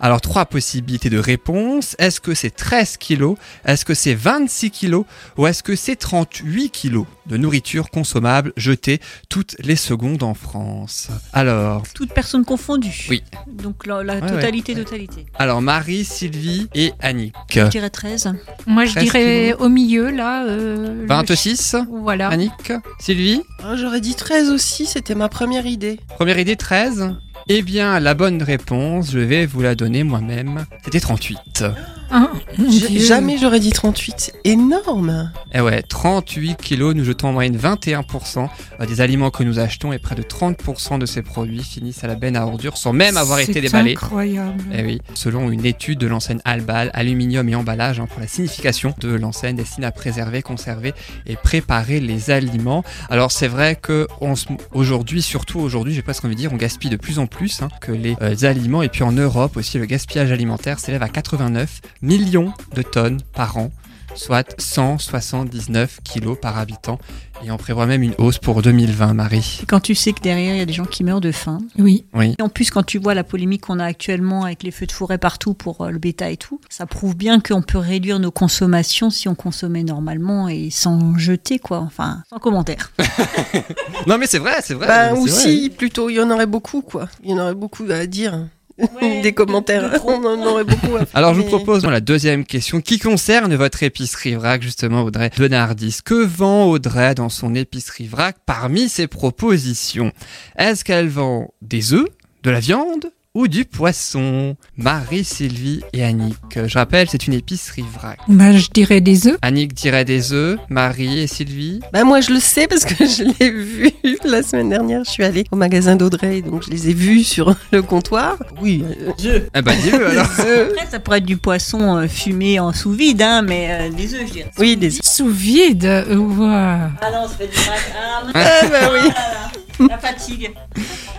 Alors, trois possibilités de réponse. Est-ce que c'est 13 kilos? Est-ce que c'est 26 kilos? Ou est-ce que c'est 38 kilos de nourriture consommable jetée toutes les secondes en France? Alors, Toutes personnes confondues. Oui. Donc la, la Ouais, totalité, ouais. totalité. alors Marie, Sylvie et Annick. Je dirais 13. Moi, je 13 dirais kilos. au milieu, là. euh, le 26 ch- Voilà. Annick Sylvie Ah, J'aurais dit 13 aussi, c'était ma première idée. Première idée 13 Eh bien, la bonne réponse, je vais vous la donner moi-même. C'était 38. Dieu. Jamais j'aurais dit 38, c'est énorme. Eh ouais, 38 kilos, nous jetons en moyenne 21% euh, des aliments que nous achetons et près de 30% de ces produits finissent à la benne à ordures sans même avoir été C'est déballés. incroyable. Eh oui, selon une étude de l'enseigne Albal, aluminium et emballage, hein, pour la signification de l'enseigne destinée à préserver, conserver et préparer les aliments. Alors c'est vrai que aujourd'hui, surtout aujourd'hui, j'ai presque envie de dire, on gaspille de plus en plus hein, que les euh, aliments. Et puis en Europe aussi, le gaspillage alimentaire s'élève à 89 millions de tonnes par an soit 179 kilos par habitant. Et on prévoit même une hausse pour 2020, Marie. Et quand tu sais que derrière, il y a des gens qui meurent de faim. Oui. Oui. Et en plus, quand tu vois la polémique qu'on a actuellement avec les feux de forêt partout pour euh, le bétail et tout, ça prouve bien qu'on peut réduire nos consommations si on consommait normalement et sans jeter, quoi. Enfin, sans commentaire. Non mais c'est vrai, c'est vrai. Bah, ou vrai. si, plutôt, il y en aurait beaucoup, quoi. Il y en aurait beaucoup à dire. Des commentaires, on en aurait beaucoup à faire. Alors je vous propose la deuxième question qui concerne votre épicerie vrac justement Audrey Denardis. Que vend Audrey dans son épicerie vrac parmi ses propositions? Est-ce qu'elle vend des œufs, de la viande ou du poisson Marie, Sylvie et Annick. Je rappelle, c'est une épicerie vrac. Bah, je dirais des œufs. Annick dirait des œufs, Marie et Sylvie. Bah moi je le sais parce que je l'ai vu la semaine dernière. Je suis allée au magasin d'Audrey, donc je les ai vus sur le comptoir. Oui, euh, Eh ben dis-le alors. des œufs. Après, ça pourrait être du poisson euh, fumé en sous vide, hein, mais euh, des œufs, je dirais. Oui, des œufs. Sous vide. euh, ouah. Ah non, ça fait du vrac. Ah, Ah bah oui. La fatigue.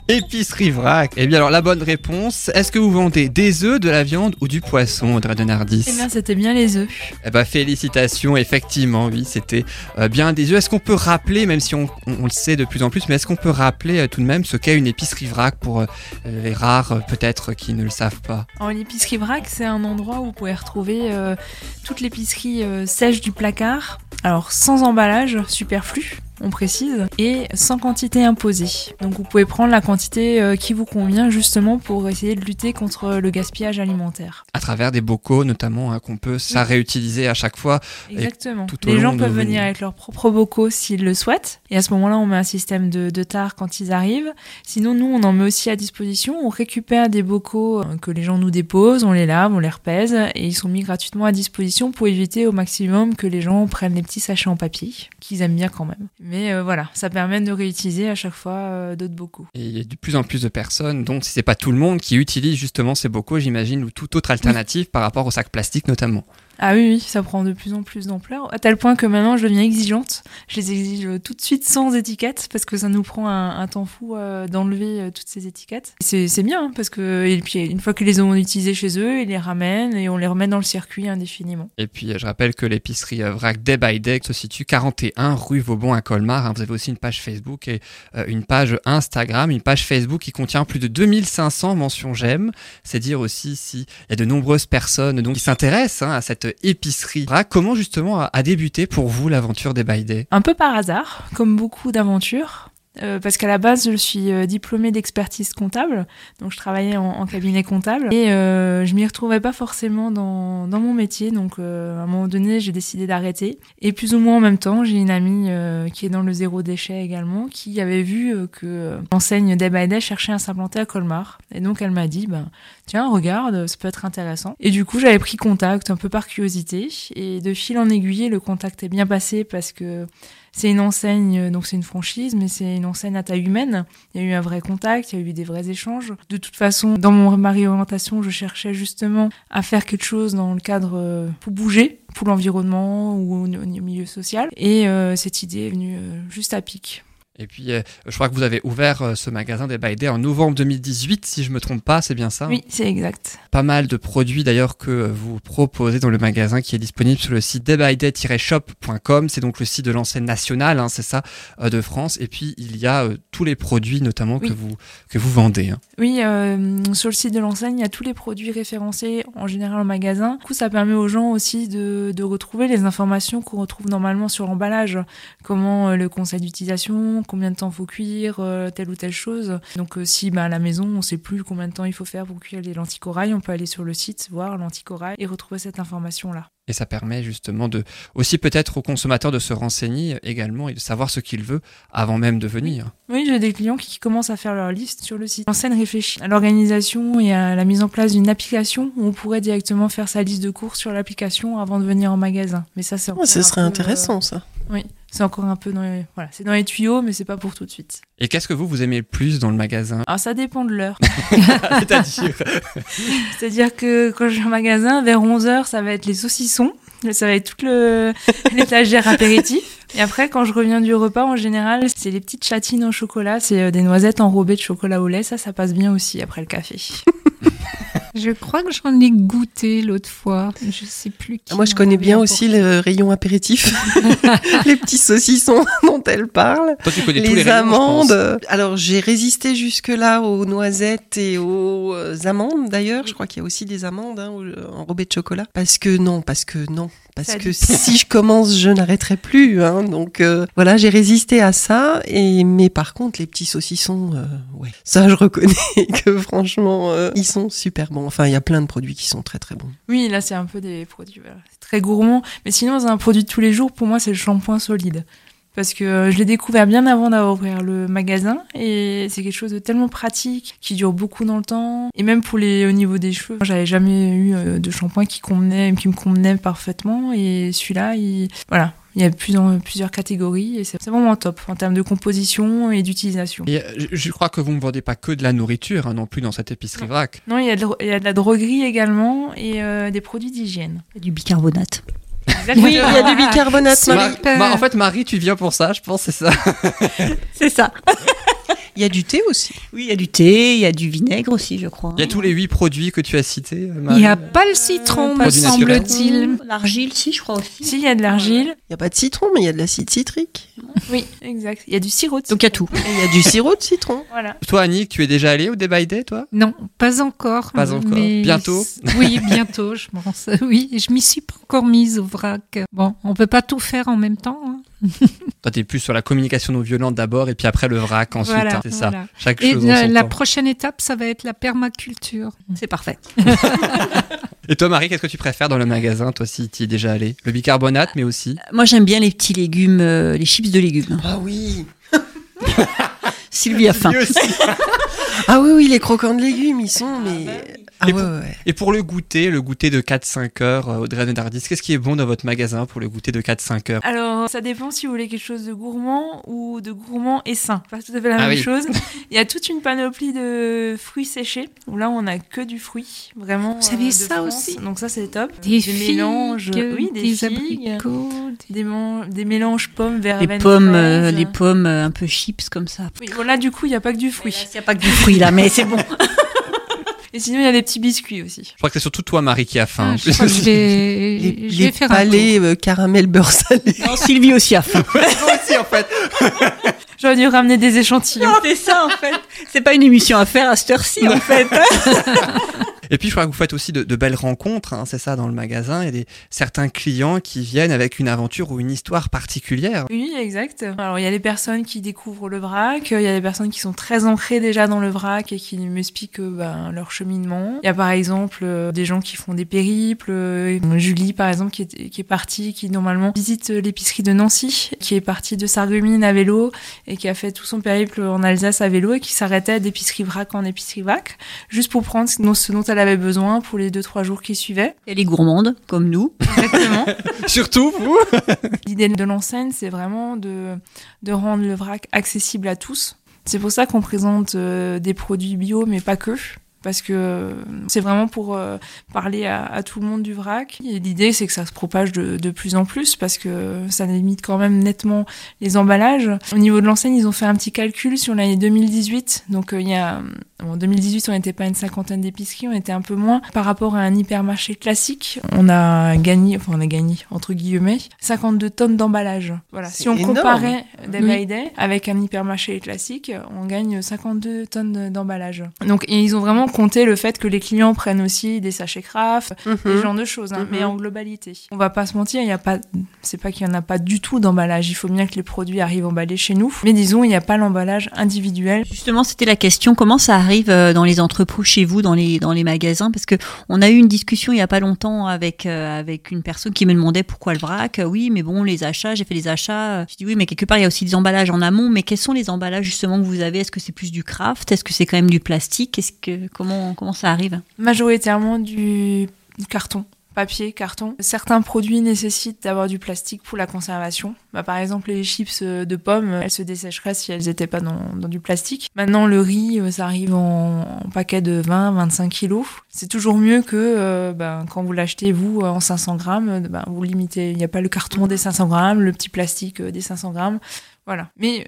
Épicerie vrac. Eh bien alors la bonne réponse, est-ce que vous vendez des œufs, de la viande ou du poisson Audrey Denardis Eh bien, c'était bien les œufs. Eh ben, félicitations, effectivement, oui, c'était euh, bien des œufs. Est-ce qu'on peut rappeler, même si on, on- on le sait de plus en plus, mais est-ce qu'on peut rappeler euh, tout de même ce qu'est une épicerie vrac pour euh, les rares peut-être qui ne le savent pas? En l'épicerie vrac, c'est un endroit où vous pouvez retrouver euh, toute l'épicerie euh, sèche du placard. Alors, sans emballage superflu. On précise, et sans quantité imposée. Donc vous pouvez prendre la quantité euh, qui vous convient justement pour essayer de lutter contre le gaspillage alimentaire. À travers des bocaux notamment hein, qu'on peut ça réutiliser à chaque fois. Exactement. tout au Les gens peuvent venir. avec leurs propres bocaux s'ils le souhaitent. Et à ce moment-là, on met un système de, de tard quand ils arrivent. Sinon, nous, on en met aussi à disposition. On récupère des bocaux euh, que les gens nous déposent, on les lave, on les repèse et ils sont mis gratuitement à disposition pour éviter au maximum que les gens prennent les petits sachets en papier, qu'ils aiment bien quand même. Mais euh, voilà, ça permet de réutiliser à chaque fois euh, d'autres bocaux. Et il y a de plus en plus de personnes, donc si c'est pas tout le monde, qui utilise justement ces bocaux, j'imagine, ou toute autre alternative par rapport au sac plastique notamment. Ah oui, oui, ça prend de plus en plus d'ampleur, à tel point que maintenant je deviens exigeante. Je les exige tout de suite sans étiquette, parce que ça nous prend un, temps fou euh, d'enlever euh, toutes ces étiquettes. C'est bien, hein, parce que et puis, une fois qu'ils les ont utilisées chez eux, ils les ramènent et on les remet dans le circuit indéfiniment. Et puis, je rappelle que l'épicerie euh, Vrac Day by Day se situe 41 rue Vauban à Colmar. hein. Vous avez aussi une page Facebook et une page Instagram, une page Facebook qui contient plus de 2500 mentions j'aime. C'est dire aussi s'il y a de nombreuses personnes donc, qui s'intéressent hein, à cette épicerie. Comment justement a, débuté pour vous l'aventure des by Un peu par hasard, comme beaucoup d'aventures. euh, parce qu'à la base, je suis euh, diplômée d'expertise comptable, donc je travaillais en, cabinet comptable et euh, je m'y retrouvais pas forcément dans, mon métier, donc à un moment donné, j'ai décidé d'arrêter. Et plus ou moins en même temps, j'ai une amie qui est dans le zéro déchet également, qui avait vu que l'enseigne Day by cherchait à s'implanter à Colmar, et donc elle m'a dit, ben tiens, regarde, ça peut être intéressant. Et du coup, j'avais pris contact un peu par curiosité, et de fil en aiguille, le contact est bien passé parce que c'est une enseigne, donc c'est une franchise, mais c'est une enseigne à taille humaine. Il y a eu un vrai contact, il y a eu des vrais échanges. De toute façon, dans mon, ma réorientation, je cherchais justement à faire quelque chose dans le cadre euh, pour bouger, pour l'environnement ou au, milieu social. Et euh, cette idée est venue euh, juste à pic. Et puis, euh, je crois que vous avez ouvert euh, ce magasin des Day en novembre 2018, si je me trompe pas, c'est bien ça Oui, c'est exact. Pas mal de produits d'ailleurs que vous proposez dans le magasin qui est disponible sur le site daybyday-shop.com. C'est donc le site de l'enseigne nationale, hein, c'est ça, euh, de France. Et puis il y a euh, tous les produits notamment que vous que vous vendez. hein. Oui, euh, sur le site de l'enseigne, il y a tous les produits référencés en général au magasin. Du coup, ça permet aux gens aussi de, de retrouver les informations qu'on retrouve normalement sur l'emballage. Comment euh, le conseil d'utilisation, combien de temps faut cuire euh, telle ou telle chose. Donc euh, si bah, à la maison, on sait plus combien de temps il faut faire pour cuire les lentilles corail, on peut aller sur le site, voir lentilles corail et retrouver cette information-là. Et ça permet justement de aussi peut-être aux consommateurs de se renseigner également et de savoir ce qu'il veut avant même de venir. Oui, j'ai des clients qui commencent à faire leur liste sur le site. L'enseigne réfléchit à l'organisation et à la mise en place d'une application où on pourrait directement faire sa liste de courses sur l'application avant de venir en magasin. Mais ça, c'est Ouais, ce serait peu, intéressant ça. euh, oui, c'est encore un peu dans les, voilà, c'est dans les tuyaux, mais c'est pas pour tout de suite. Et qu'est-ce que vous vous aimez le plus dans le magasin? Alors ça dépend de l'heure. C'est-à-dire? C'est-à-dire que quand je vais au magasin, vers 11h, ça va être les saucissons. Ça va être toute le- l'étagère apéritif. Et après, quand je reviens du repas, en général, c'est les petites chatines au chocolat. C'est euh, des noisettes enrobées de chocolat au lait. Ça, ça passe bien aussi après le café. Je crois que j'en ai goûté l'autre fois. Je sais plus qui. Moi, je connais bien aussi le rayon apéritif, les petits saucissons dont elle parle. Toi tu connais les tous les rayons, je pense. amandes. Alors j'ai résisté jusque-là aux noisettes et aux euh, amandes d'ailleurs. Je crois qu'il y a aussi des amandes hein, au- enrobées de chocolat. Parce que non, parce que non. Parce que si je commence, je n'arrêterai plus. Hein, donc euh, voilà, j'ai résisté à ça. Et mais par contre, les petits saucissons, euh, ouais, ça je reconnais que franchement, euh, ils sont super bons. Enfin, il y a plein de produits qui sont très très bons. Oui, là, c'est un peu des produits voilà, très gourmands. Mais sinon, un produit de tous les jours. Pour moi, c'est le shampoing solide. Parce que euh, je l'ai découvert bien avant d'avoir ouvert le magasin. Et c'est quelque chose de tellement pratique, qui dure beaucoup dans le temps. Et même pour les, au niveau des cheveux, j'avais jamais eu euh, de shampoing qui, convenait, qui me convenait parfaitement. Et celui-là, il, voilà. Il y a plusieurs, plusieurs catégories et c'est vraiment top en termes de composition et d'utilisation. Et euh, je, je crois que vous ne vendez pas que de la nourriture hein, non plus dans cette épicerie vrac. Non, il y a de, il y a de la droguerie également et euh, des produits d'hygiène. Du bicarbonate. Oui, il y a du bicarbonate, Marie. Ma- ma- en fait, Marie, tu viens pour ça, je pense, c'est ça. C'est ça. Il y a du thé aussi. Oui, il y a du thé, il y a du vinaigre aussi, je crois. Il y a tous les huit produits que tu as cités, euh, Il n'y a pas le citron, me Produit naturel. semble-t-il. L'argile, si, je crois aussi. Si, il y a de l'argile. Il n'y a pas de citron, mais il y a de l'acide citrique. Oui, exact. Il y a du sirop. de Donc il y a tout. Il y a du sirop de citron. Voilà. Toi, Annick, tu es déjà allée au Day by Day, toi Non, pas encore. Pas encore. mais- Bientôt Oui, bientôt, je pense. Oui, je m'y suis pas encore mise au vrac. Bon, on peut pas tout faire en même temps. hein. Toi, t'es plus sur la communication non violente d'abord et puis après le vrac ensuite. Voilà, hein, c'est ça. Chaque Et chose en la, son la temps. prochaine étape, ça va être la permaculture. C'est parfait. Et toi, Marie, qu'est-ce que tu préfères dans le magasin Toi, si tu y es déjà allé Le bicarbonate, mais aussi? Moi, j'aime bien les petits légumes, euh, les chips de légumes. Ah oui. Sylvie a faim. Ah oui, oui, les croquants de légumes, ils sont, mais. Ah Et ouais, pour- ouais. Et pour le goûter, le goûter de 4-5 heures, euh, Audrey Nardis, qu'est-ce qui est bon dans votre magasin pour le goûter de 4-5 heures? Alors, ça dépend si vous voulez quelque chose de gourmand ou de gourmand et sain. Pas tout à fait la Ah même oui. chose. Il y a toute une panoplie de fruits séchés. Où là, on a que du fruit, vraiment. Vous avez de ça France. aussi? Donc ça, c'est top. Des, figues, mélanges, oui, des, des figues, abricots, des, des mélanges pommes, Les verveine, pommes, euh, les pommes euh, un peu chips comme ça. Oui, bon, là, du coup, il n'y a pas que du fruit. Il n'y a pas que du fruit là, mais c'est bon. Et sinon, il y a des petits biscuits aussi. Je crois que c'est surtout toi, Marie, qui a faim. Ah, je crois que je vais, Les, je les vais faire un palais euh, caramel beurre salé. Non, Sylvie aussi a faim. Moi aussi, en fait. J'aurais dû ramener des échantillons. c'est ça en fait. C'est pas une émission à faire à cette heure-ci en fait. Et puis, je crois que vous faites aussi de, belles rencontres, hein, c'est ça, dans le magasin. Il y a certains clients qui viennent avec une aventure ou une histoire particulière. Oui, exact. Alors, il y a des personnes qui découvrent le vrac, il y a des personnes qui sont très ancrées déjà dans le vrac et qui m'expliquent euh, ben, leur cheminement. Il y a par exemple euh, des gens qui font des périples. euh, Julie, par exemple, qui est, partie, qui normalement visite euh, l'épicerie de Nancy, qui est partie de Sarreguemines à vélo et qui a fait tout son périple en Alsace à vélo et qui s'arrêtait d'épicerie vrac en épicerie vrac, juste pour prendre ce dont, ce dont elle avait besoin pour les deux trois jours qui suivaient. Elle est gourmande comme nous. Exactement. Surtout, vous L'idée de l'enseigne, c'est vraiment de, de rendre le vrac accessible à tous. C'est pour ça qu'on présente euh, des produits bio, mais pas que. Parce que euh, c'est vraiment pour euh, parler à, à tout le monde du vrac. Et l'idée, c'est que ça se propage de, de plus en plus parce que ça limite quand même nettement les emballages. Au niveau de l'enseigne, ils ont fait un petit calcul sur l'année 2018. Donc, euh, il y a, en 2018, on n'était pas une cinquantaine d'épiceries, on était un peu moins. Par rapport à un hypermarché classique, on a gagné, enfin, on a gagné, entre guillemets, 52 tonnes d'emballage. Voilà. Si on énorme. comparait Day Oui. by Day avec un hypermarché classique, on gagne 52 tonnes d'emballage. Donc, ils ont vraiment compté le fait que les clients prennent aussi des sachets craft, Mhm. ce genre de choses, hein, Mhm. mais en globalité. On va pas se mentir, il y a pas, c'est pas qu'il y en a pas du tout d'emballage. Il faut bien que les produits arrivent emballés chez nous. Mais disons, il n'y a pas l'emballage individuel. Justement, c'était la question. Comment ça euh, dans les entrepôts chez vous, dans les magasins? Parce que on a eu une discussion il y a pas longtemps avec euh, avec une personne qui me demandait pourquoi le vrac. Euh, Oui, mais bon, les achats, j'ai fait les achats. Je dis oui, mais quelque part il y a aussi des emballages en amont. Mais quels sont les emballages justement que vous avez? Est-ce que c'est plus du craft? Est-ce que c'est quand même du plastique? Comment comment ça arrive? Majoritairement du carton. Papier, carton. Certains produits nécessitent d'avoir du plastique pour la conservation. Bah, par exemple, les chips euh, de pommes, elles se dessécheraient si elles n'étaient pas dans, du plastique. Maintenant, le riz, euh, ça arrive en, paquet de 20-25 kilos. C'est toujours mieux que euh, ben, quand vous l'achetez, vous, en 500 grammes, ben, vous limitez. Il n'y a pas le carton des 500 grammes, le petit plastique des 500 grammes. Voilà. Mais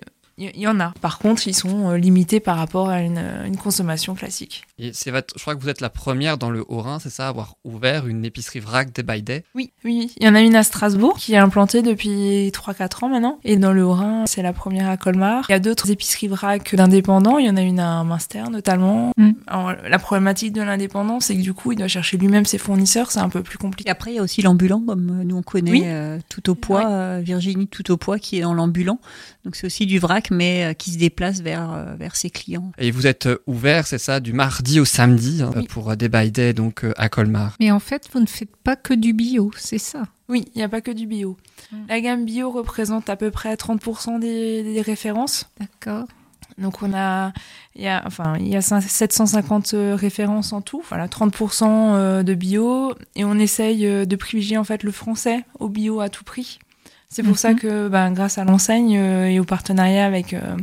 il y, en a. Par contre, ils sont euh, limités par rapport à une, une consommation classique. Et c'est votre- je crois que vous êtes la première dans le Haut-Rhin, c'est ça, à avoir ouvert une épicerie vrac Day by Day? Oui, oui. Il y en a une à Strasbourg qui est implantée depuis 3-4 ans maintenant. Et dans le Haut-Rhin, c'est la première à Colmar. Il y a d'autres épiceries vrac d'indépendants. Il y en a une à Münster notamment. Mm. Alors, la problématique de l'indépendant, c'est que du coup, il doit chercher lui-même ses fournisseurs. C'est un peu plus compliqué. Et après, il y a aussi l'ambulant, comme euh, nous on connaît Oui. euh, tout au poids, Ouais. euh, Virginie tout au poids qui est dans l'ambulant. Donc c'est aussi du vrac, mais euh, qui se déplace vers euh, vers ses clients. Et vous êtes euh, ouvert, c'est ça, du mardi au samedi hein, Oui. pour Day by Day, donc euh, à Colmar. Mais en fait, vous ne faites pas que du bio, c'est ça? Oui, il n'y a pas que du bio. Mm. La gamme bio représente à peu près 30% des, des références. D'accord. Donc on a, il y a, enfin, il y a 750 euh, références en tout. Voilà, 30% euh, de bio et on essaye de privilégier en fait le français au bio à tout prix. C'est pour Mhm. ça que, ben, grâce à l'enseigne euh, et au partenariat avec euh,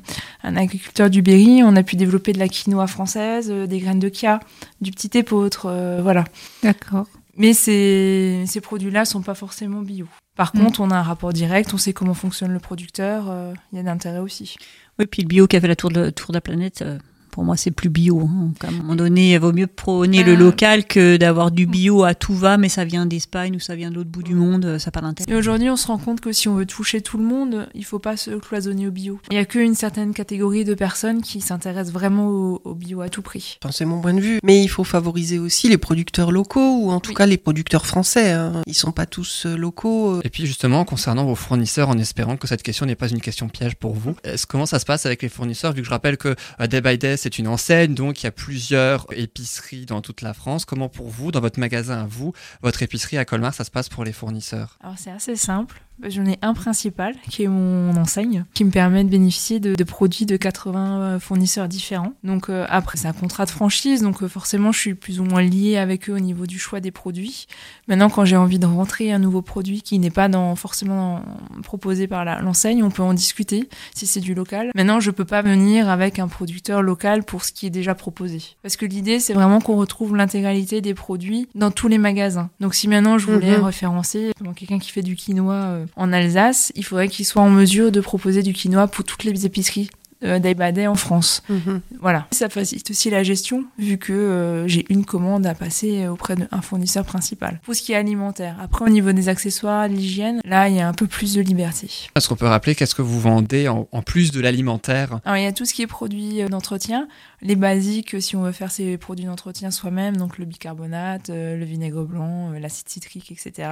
un agriculteur du Berry, on a pu développer de la quinoa française, euh, des graines de chia, du petit épeautre, euh, voilà. D'accord. Mais ces, ces produits-là sont pas forcément bio. Par Mm. contre, on a un rapport direct, on sait comment fonctionne le producteur, euh, il y a d'intérêt aussi. Oui, puis le bio qui a fait la tour de, tour de la planète, euh, pour moi, c'est plus bio. hein. Donc, à un moment donné, il vaut mieux prôner le Euh. local que d'avoir du bio à tout va, mais ça vient d'Espagne ou ça vient de l'autre bout du monde, ça n'a pas d'intérêt. Et aujourd'hui, on se rend compte que si on veut toucher tout le monde, il faut pas se cloisonner au bio. Il y a qu'une certaine catégorie de personnes qui s'intéressent vraiment au, au bio à tout prix. Enfin, c'est mon point de vue. Mais il faut favoriser aussi les producteurs locaux, ou en tout Oui. cas les producteurs français. hein. Ils sont pas tous euh, locaux. euh. Et puis justement, concernant vos fournisseurs, en espérant que cette question n'est pas une question piège pour vous, est-ce, comment ça se passe avec les fournisseurs Vu que je rappelle que euh, Day by Day, c'est une enseigne, donc il y a plusieurs épiceries dans toute la France. Comment pour vous, dans votre magasin à vous, votre épicerie à Colmar, ça se passe pour les fournisseurs? Alors c'est assez simple. J'en ai un principal qui est mon enseigne, qui me permet de bénéficier de, de produits de 80 fournisseurs différents. Donc euh, après c'est un contrat de franchise, donc euh, forcément je suis plus ou moins liée avec eux au niveau du choix des produits. Maintenant quand j'ai envie de rentrer un nouveau produit qui n'est pas dans, forcément dans- proposé par l'enseigne, on peut en discuter si c'est du local. Maintenant je peux pas venir avec un producteur local pour ce qui est déjà proposé. Parce que l'idée c'est vraiment qu'on retrouve l'intégralité des produits dans tous les magasins. Donc si maintenant je voulais Mhm. référencer quelqu'un qui fait du quinoa euh, en Alsace, il faudrait qu'il soit en mesure de proposer du quinoa pour toutes les épiceries day by day en France. Mhm. Voilà. Ça facilite aussi la gestion vu que euh, j'ai une commande à passer auprès d'un fournisseur principal. Pour ce qui est alimentaire. Après au niveau des accessoires, l'hygiène, là il y a un peu plus de liberté. Est-ce qu'on peut rappeler qu'est-ce que vous vendez en, en plus de l'alimentaire? Alors il y a tout ce qui est produits euh, d'entretien, les basiques euh, si on veut faire ses produits d'entretien soi-même, donc le bicarbonate, euh, le vinaigre blanc, euh, l'acide citrique, etc.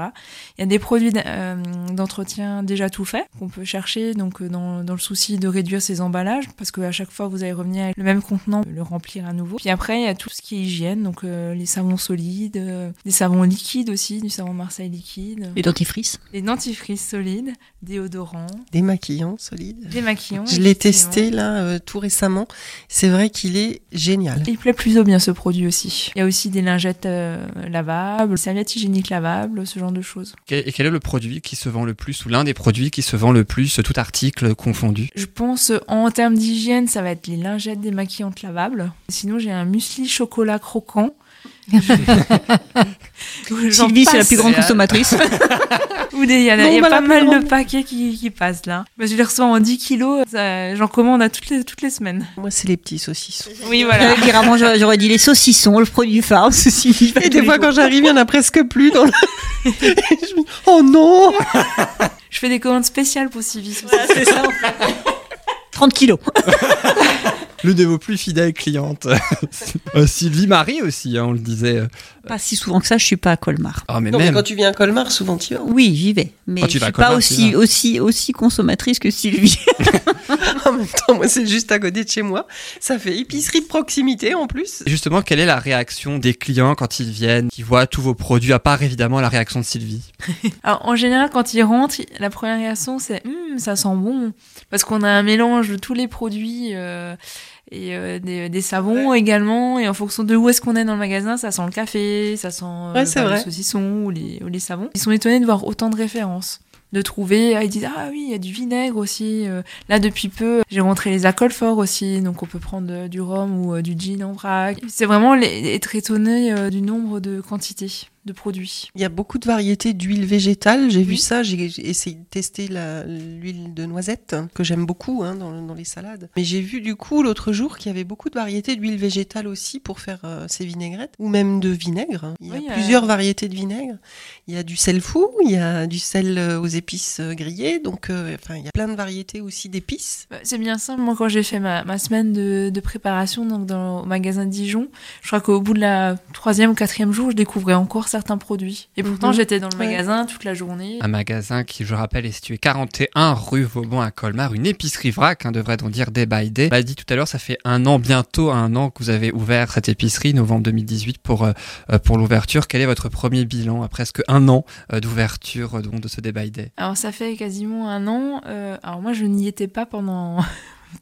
Il y a des produits euh, d'entretien déjà tout faits qu'on peut chercher, donc euh, dans, dans le souci de réduire ses emballages, parce qu'à chaque fois vous allez revenir avec le même contenant, le remplir à nouveau. Puis après il y a tout ce qui est hygiène, donc euh, les savons solides, euh, des savons liquides aussi, du savon Marseille liquide, Les dentifrices. les dentifrices solides, déodorants, Démaquillant, solide. démaquillants. Je l'ai testé là euh, tout récemment. C'est vrai qu'il est génial. Il plaît plutôt bien ce produit aussi. Il y a aussi des lingettes euh, lavables, serviettes hygiéniques lavables, ce genre de choses. Et quel est le produit qui se vend le plus, ou l'un des produits qui se vend le plus, tout article confondu? Je pense en termes d'hygiène, ça va être les lingettes démaquillantes lavables. Sinon, j'ai un muesli chocolat croquant. Sylvie, c'est la plus grande consommatrice. Ou des- Il y, en a- Non, il y a bah, pas mal grande. de paquets qui, qui passent là. Bah, je les reçois en 10 kilos. J'en commande à toutes les, toutes les semaines. Moi, c'est les petits saucissons. Oui, voilà. Avant, j'aurais dit les saucissons, le produit phare, va Et des fois, jours. quand j'arrive, il y en a presque plus dans le. Je me dis, oh non Je fais des commandes spéciales pour Sylvie. Voilà, c'est ça. 30 kilos. L'une de vos plus fidèles clientes. Euh, Sylvie Marie aussi, hein, on le disait. euh. Pas si souvent que ça, je suis pas à Colmar. Ah, mais Non, mais même. quand tu viens à Colmar, souvent tu y vas. Oui, j'y vais, mais Quand tu je vas à suis pas Colmar, tu aussi aussi aussi consommatrice que Sylvie. En même temps, moi, c'est juste à côté de chez moi. Ça fait épicerie de proximité en plus. Justement, quelle est la réaction des clients quand ils viennent, qui voient tous vos produits, à part évidemment la réaction de Sylvie? Alors, en général, quand ils rentrent, la première réaction, c'est Hum, ça sent bon. Parce qu'on a un mélange de tous les produits euh, et euh, des, des savons également. Et en fonction de où est-ce qu'on est dans le magasin, ça sent le café, ça sent euh, Ouais, bah, vrai. le saucisson ou les, ou les savons. Ils sont étonnés de voir autant de références. De trouver, ah, ils disent ah oui, il y a du vinaigre aussi. euh. Là depuis peu, j'ai rentré les alcools forts aussi, donc on peut prendre euh, du rhum ou euh, du gin en vrac. C'est vraiment les- être étonné du nombre de quantités de produits. Il y a beaucoup de variétés d'huile végétale. J'ai vu ça. J'ai essayé de tester l'huile de noisette, que j'aime beaucoup hein, dans, dans les salades. Mais j'ai vu du coup l'autre jour qu'il y avait beaucoup de variétés d'huile végétale aussi pour faire euh, ces vinaigrettes, ou même de vinaigre. Il y a euh, plusieurs variétés de vinaigre. Il y a du sel fou, il y a du sel euh, aux épices euh, grillées. Donc, euh, enfin, il y a plein de variétés aussi d'épices. Bah, C'est bien simple. Moi, quand j'ai fait ma, ma semaine de, de préparation donc dans, au magasin de Dijon, je crois qu'au bout de la troisième ou quatrième jour, je découvrais encore certains produits. Et pourtant, Mhm. j'étais dans le Ouais. magasin toute la journée. Un magasin qui, je rappelle, est situé 41 rue Vauban à Colmar, une épicerie vrac, hein, devrait-on dire day by day. On l'a dit tout à l'heure, ça fait un an, bientôt un an que vous avez ouvert cette épicerie, novembre 2018 pour, euh, euh, pour l'ouverture. Quel est votre premier bilan à presque un an euh, d'ouverture euh, donc, de ce day by day? Alors, ça fait quasiment un an. Euh, alors, moi, je n'y étais pas pendant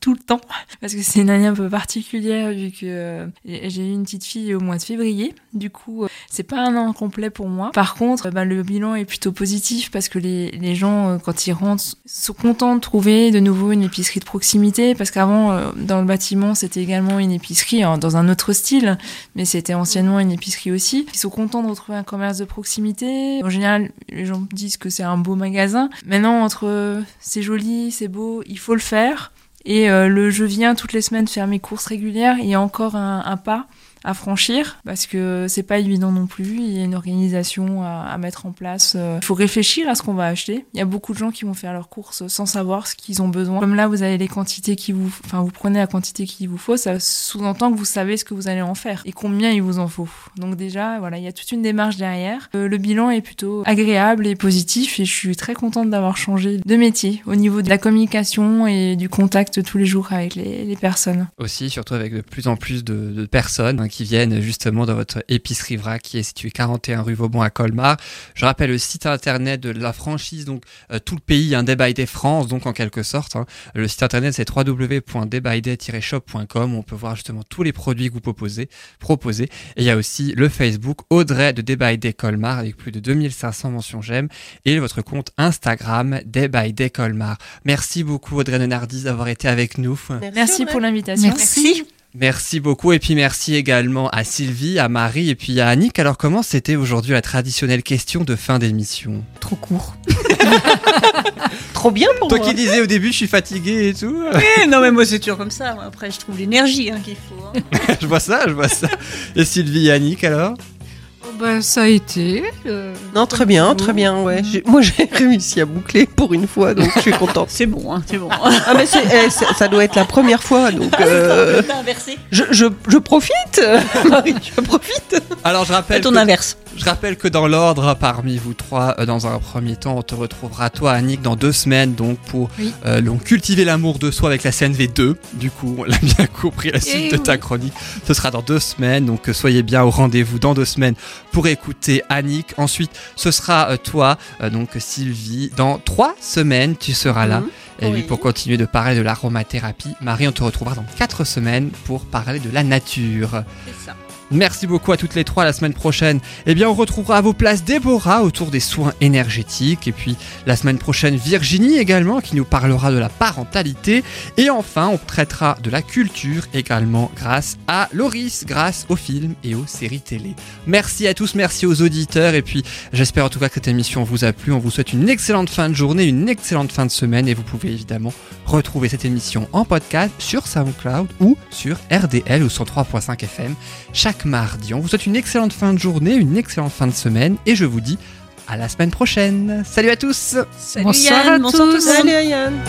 tout le temps parce que c'est une année un peu particulière vu que euh, j'ai eu une petite fille au mois de février. Du coup, euh, c'est pas un an complet pour moi. Par contre, bah, le bilan est plutôt positif parce que les, les gens, euh, quand ils rentrent, sont contents de trouver de nouveau une épicerie de proximité parce qu'avant, dans le bâtiment, c'était également une épicerie hein, dans un autre style, mais c'était anciennement une épicerie aussi. Ils sont contents de retrouver un commerce de proximité. En général, les gens disent que c'est un beau magasin. Maintenant, entre c'est joli, c'est beau, il faut le faire. Et euh, le je viens toutes les semaines faire mes courses régulières, il y a encore un, un pas à franchir parce que c'est pas évident non plus. Il y a une organisation à, mettre en place. Euh, Il faut réfléchir à ce qu'on va acheter. Il y a beaucoup de gens qui vont faire leurs courses sans savoir ce qu'ils ont besoin. Comme là, vous avez les quantités qui vous, enfin, vous prenez la quantité qu'il vous faut. Ça sous-entend que vous savez ce que vous allez en faire et combien il vous en faut. Donc déjà, voilà, il y a toute une démarche derrière. Euh, le bilan est plutôt agréable et positif et je suis très contente d'avoir changé de métier au niveau de la communication et du contact tous les jours avec les, personnes. Aussi, surtout avec de plus en plus de, de personnes hein, qui viennent justement dans votre épicerie vrac qui est située 41 rue Vauban à Colmar. Je rappelle le site internet de la franchise, donc euh, tout le pays, un Day by Day France, donc en quelque sorte. hein. Le site internet c'est www.daybyday-shop.com. On peut voir justement tous les produits que vous proposez. proposez. Et il y a aussi le Facebook Audrey de Day by Day Colmar avec plus de 2500 mentions j'aime et votre compte Instagram Day by Day Colmar. Merci beaucoup Audrey Nenardis d'avoir été avec nous. Merci pour l'invitation. Merci. Merci beaucoup et puis merci également à Sylvie, à Marie et puis à Annick. Alors comment c'était aujourd'hui la traditionnelle question de fin d'émission? Trop court. Trop bien pour Toi moi. qui disais au début je suis fatigué et tout, Eh, non mais moi c'est toujours comme ça. Après je trouve l'énergie hein, qu'il faut. hein. je vois ça, je vois ça. Et Sylvie et Annick alors? Bah, ça a été. euh, Non, très bien, très bien, ouais. J'ai- Moi, j'ai réussi à boucler pour une fois, donc je suis contente. C'est bon, hein, c'est bon. Ah, mais c'est- eh, c'est- ça doit être la première fois, donc euh, T'as inversé. je, je, je profite, Marie, je profite. Alors je rappelle, ton que, inverse. Je rappelle que dans l'ordre parmi vous trois, euh, dans un premier temps, on te retrouvera toi Annick dans deux semaines donc pour Oui. euh, donc, cultiver l'amour de soi avec la CNV2. Du coup, on l'a bien compris la suite Eh de ta oui. chronique. Ce sera dans deux semaines, donc euh, soyez bien au rendez-vous dans deux semaines pour écouter Annick. Ensuite, ce sera euh, toi, donc Sylvie. Dans trois semaines, tu seras là. Mhm. Et oui, Oui. pour continuer de parler de l'aromathérapie, Marie, on te retrouvera dans quatre semaines pour parler de la nature. C'est ça. Merci beaucoup à toutes les trois. La semaine prochaine, eh bien, on retrouvera à vos places Déborah autour des soins énergétiques. Et puis, la semaine prochaine, Virginie également, qui nous parlera de la parentalité. Et enfin, on traitera de la culture également grâce à Loris, grâce aux films et aux séries télé. Merci à tous, merci aux auditeurs. Et puis, j'espère en tout cas que cette émission vous a plu. On vous souhaite une excellente fin de journée, une excellente fin de semaine. Et vous pouvez évidemment retrouver cette émission en podcast sur SoundCloud ou sur RDL ou 103.5 FM chaque mardi. On vous souhaite une excellente fin de journée, une excellente fin de semaine et je vous dis à la semaine prochaine. Salut à tous Salut Bonsoir Yann, à bonsoir tous. Salut, Ayane.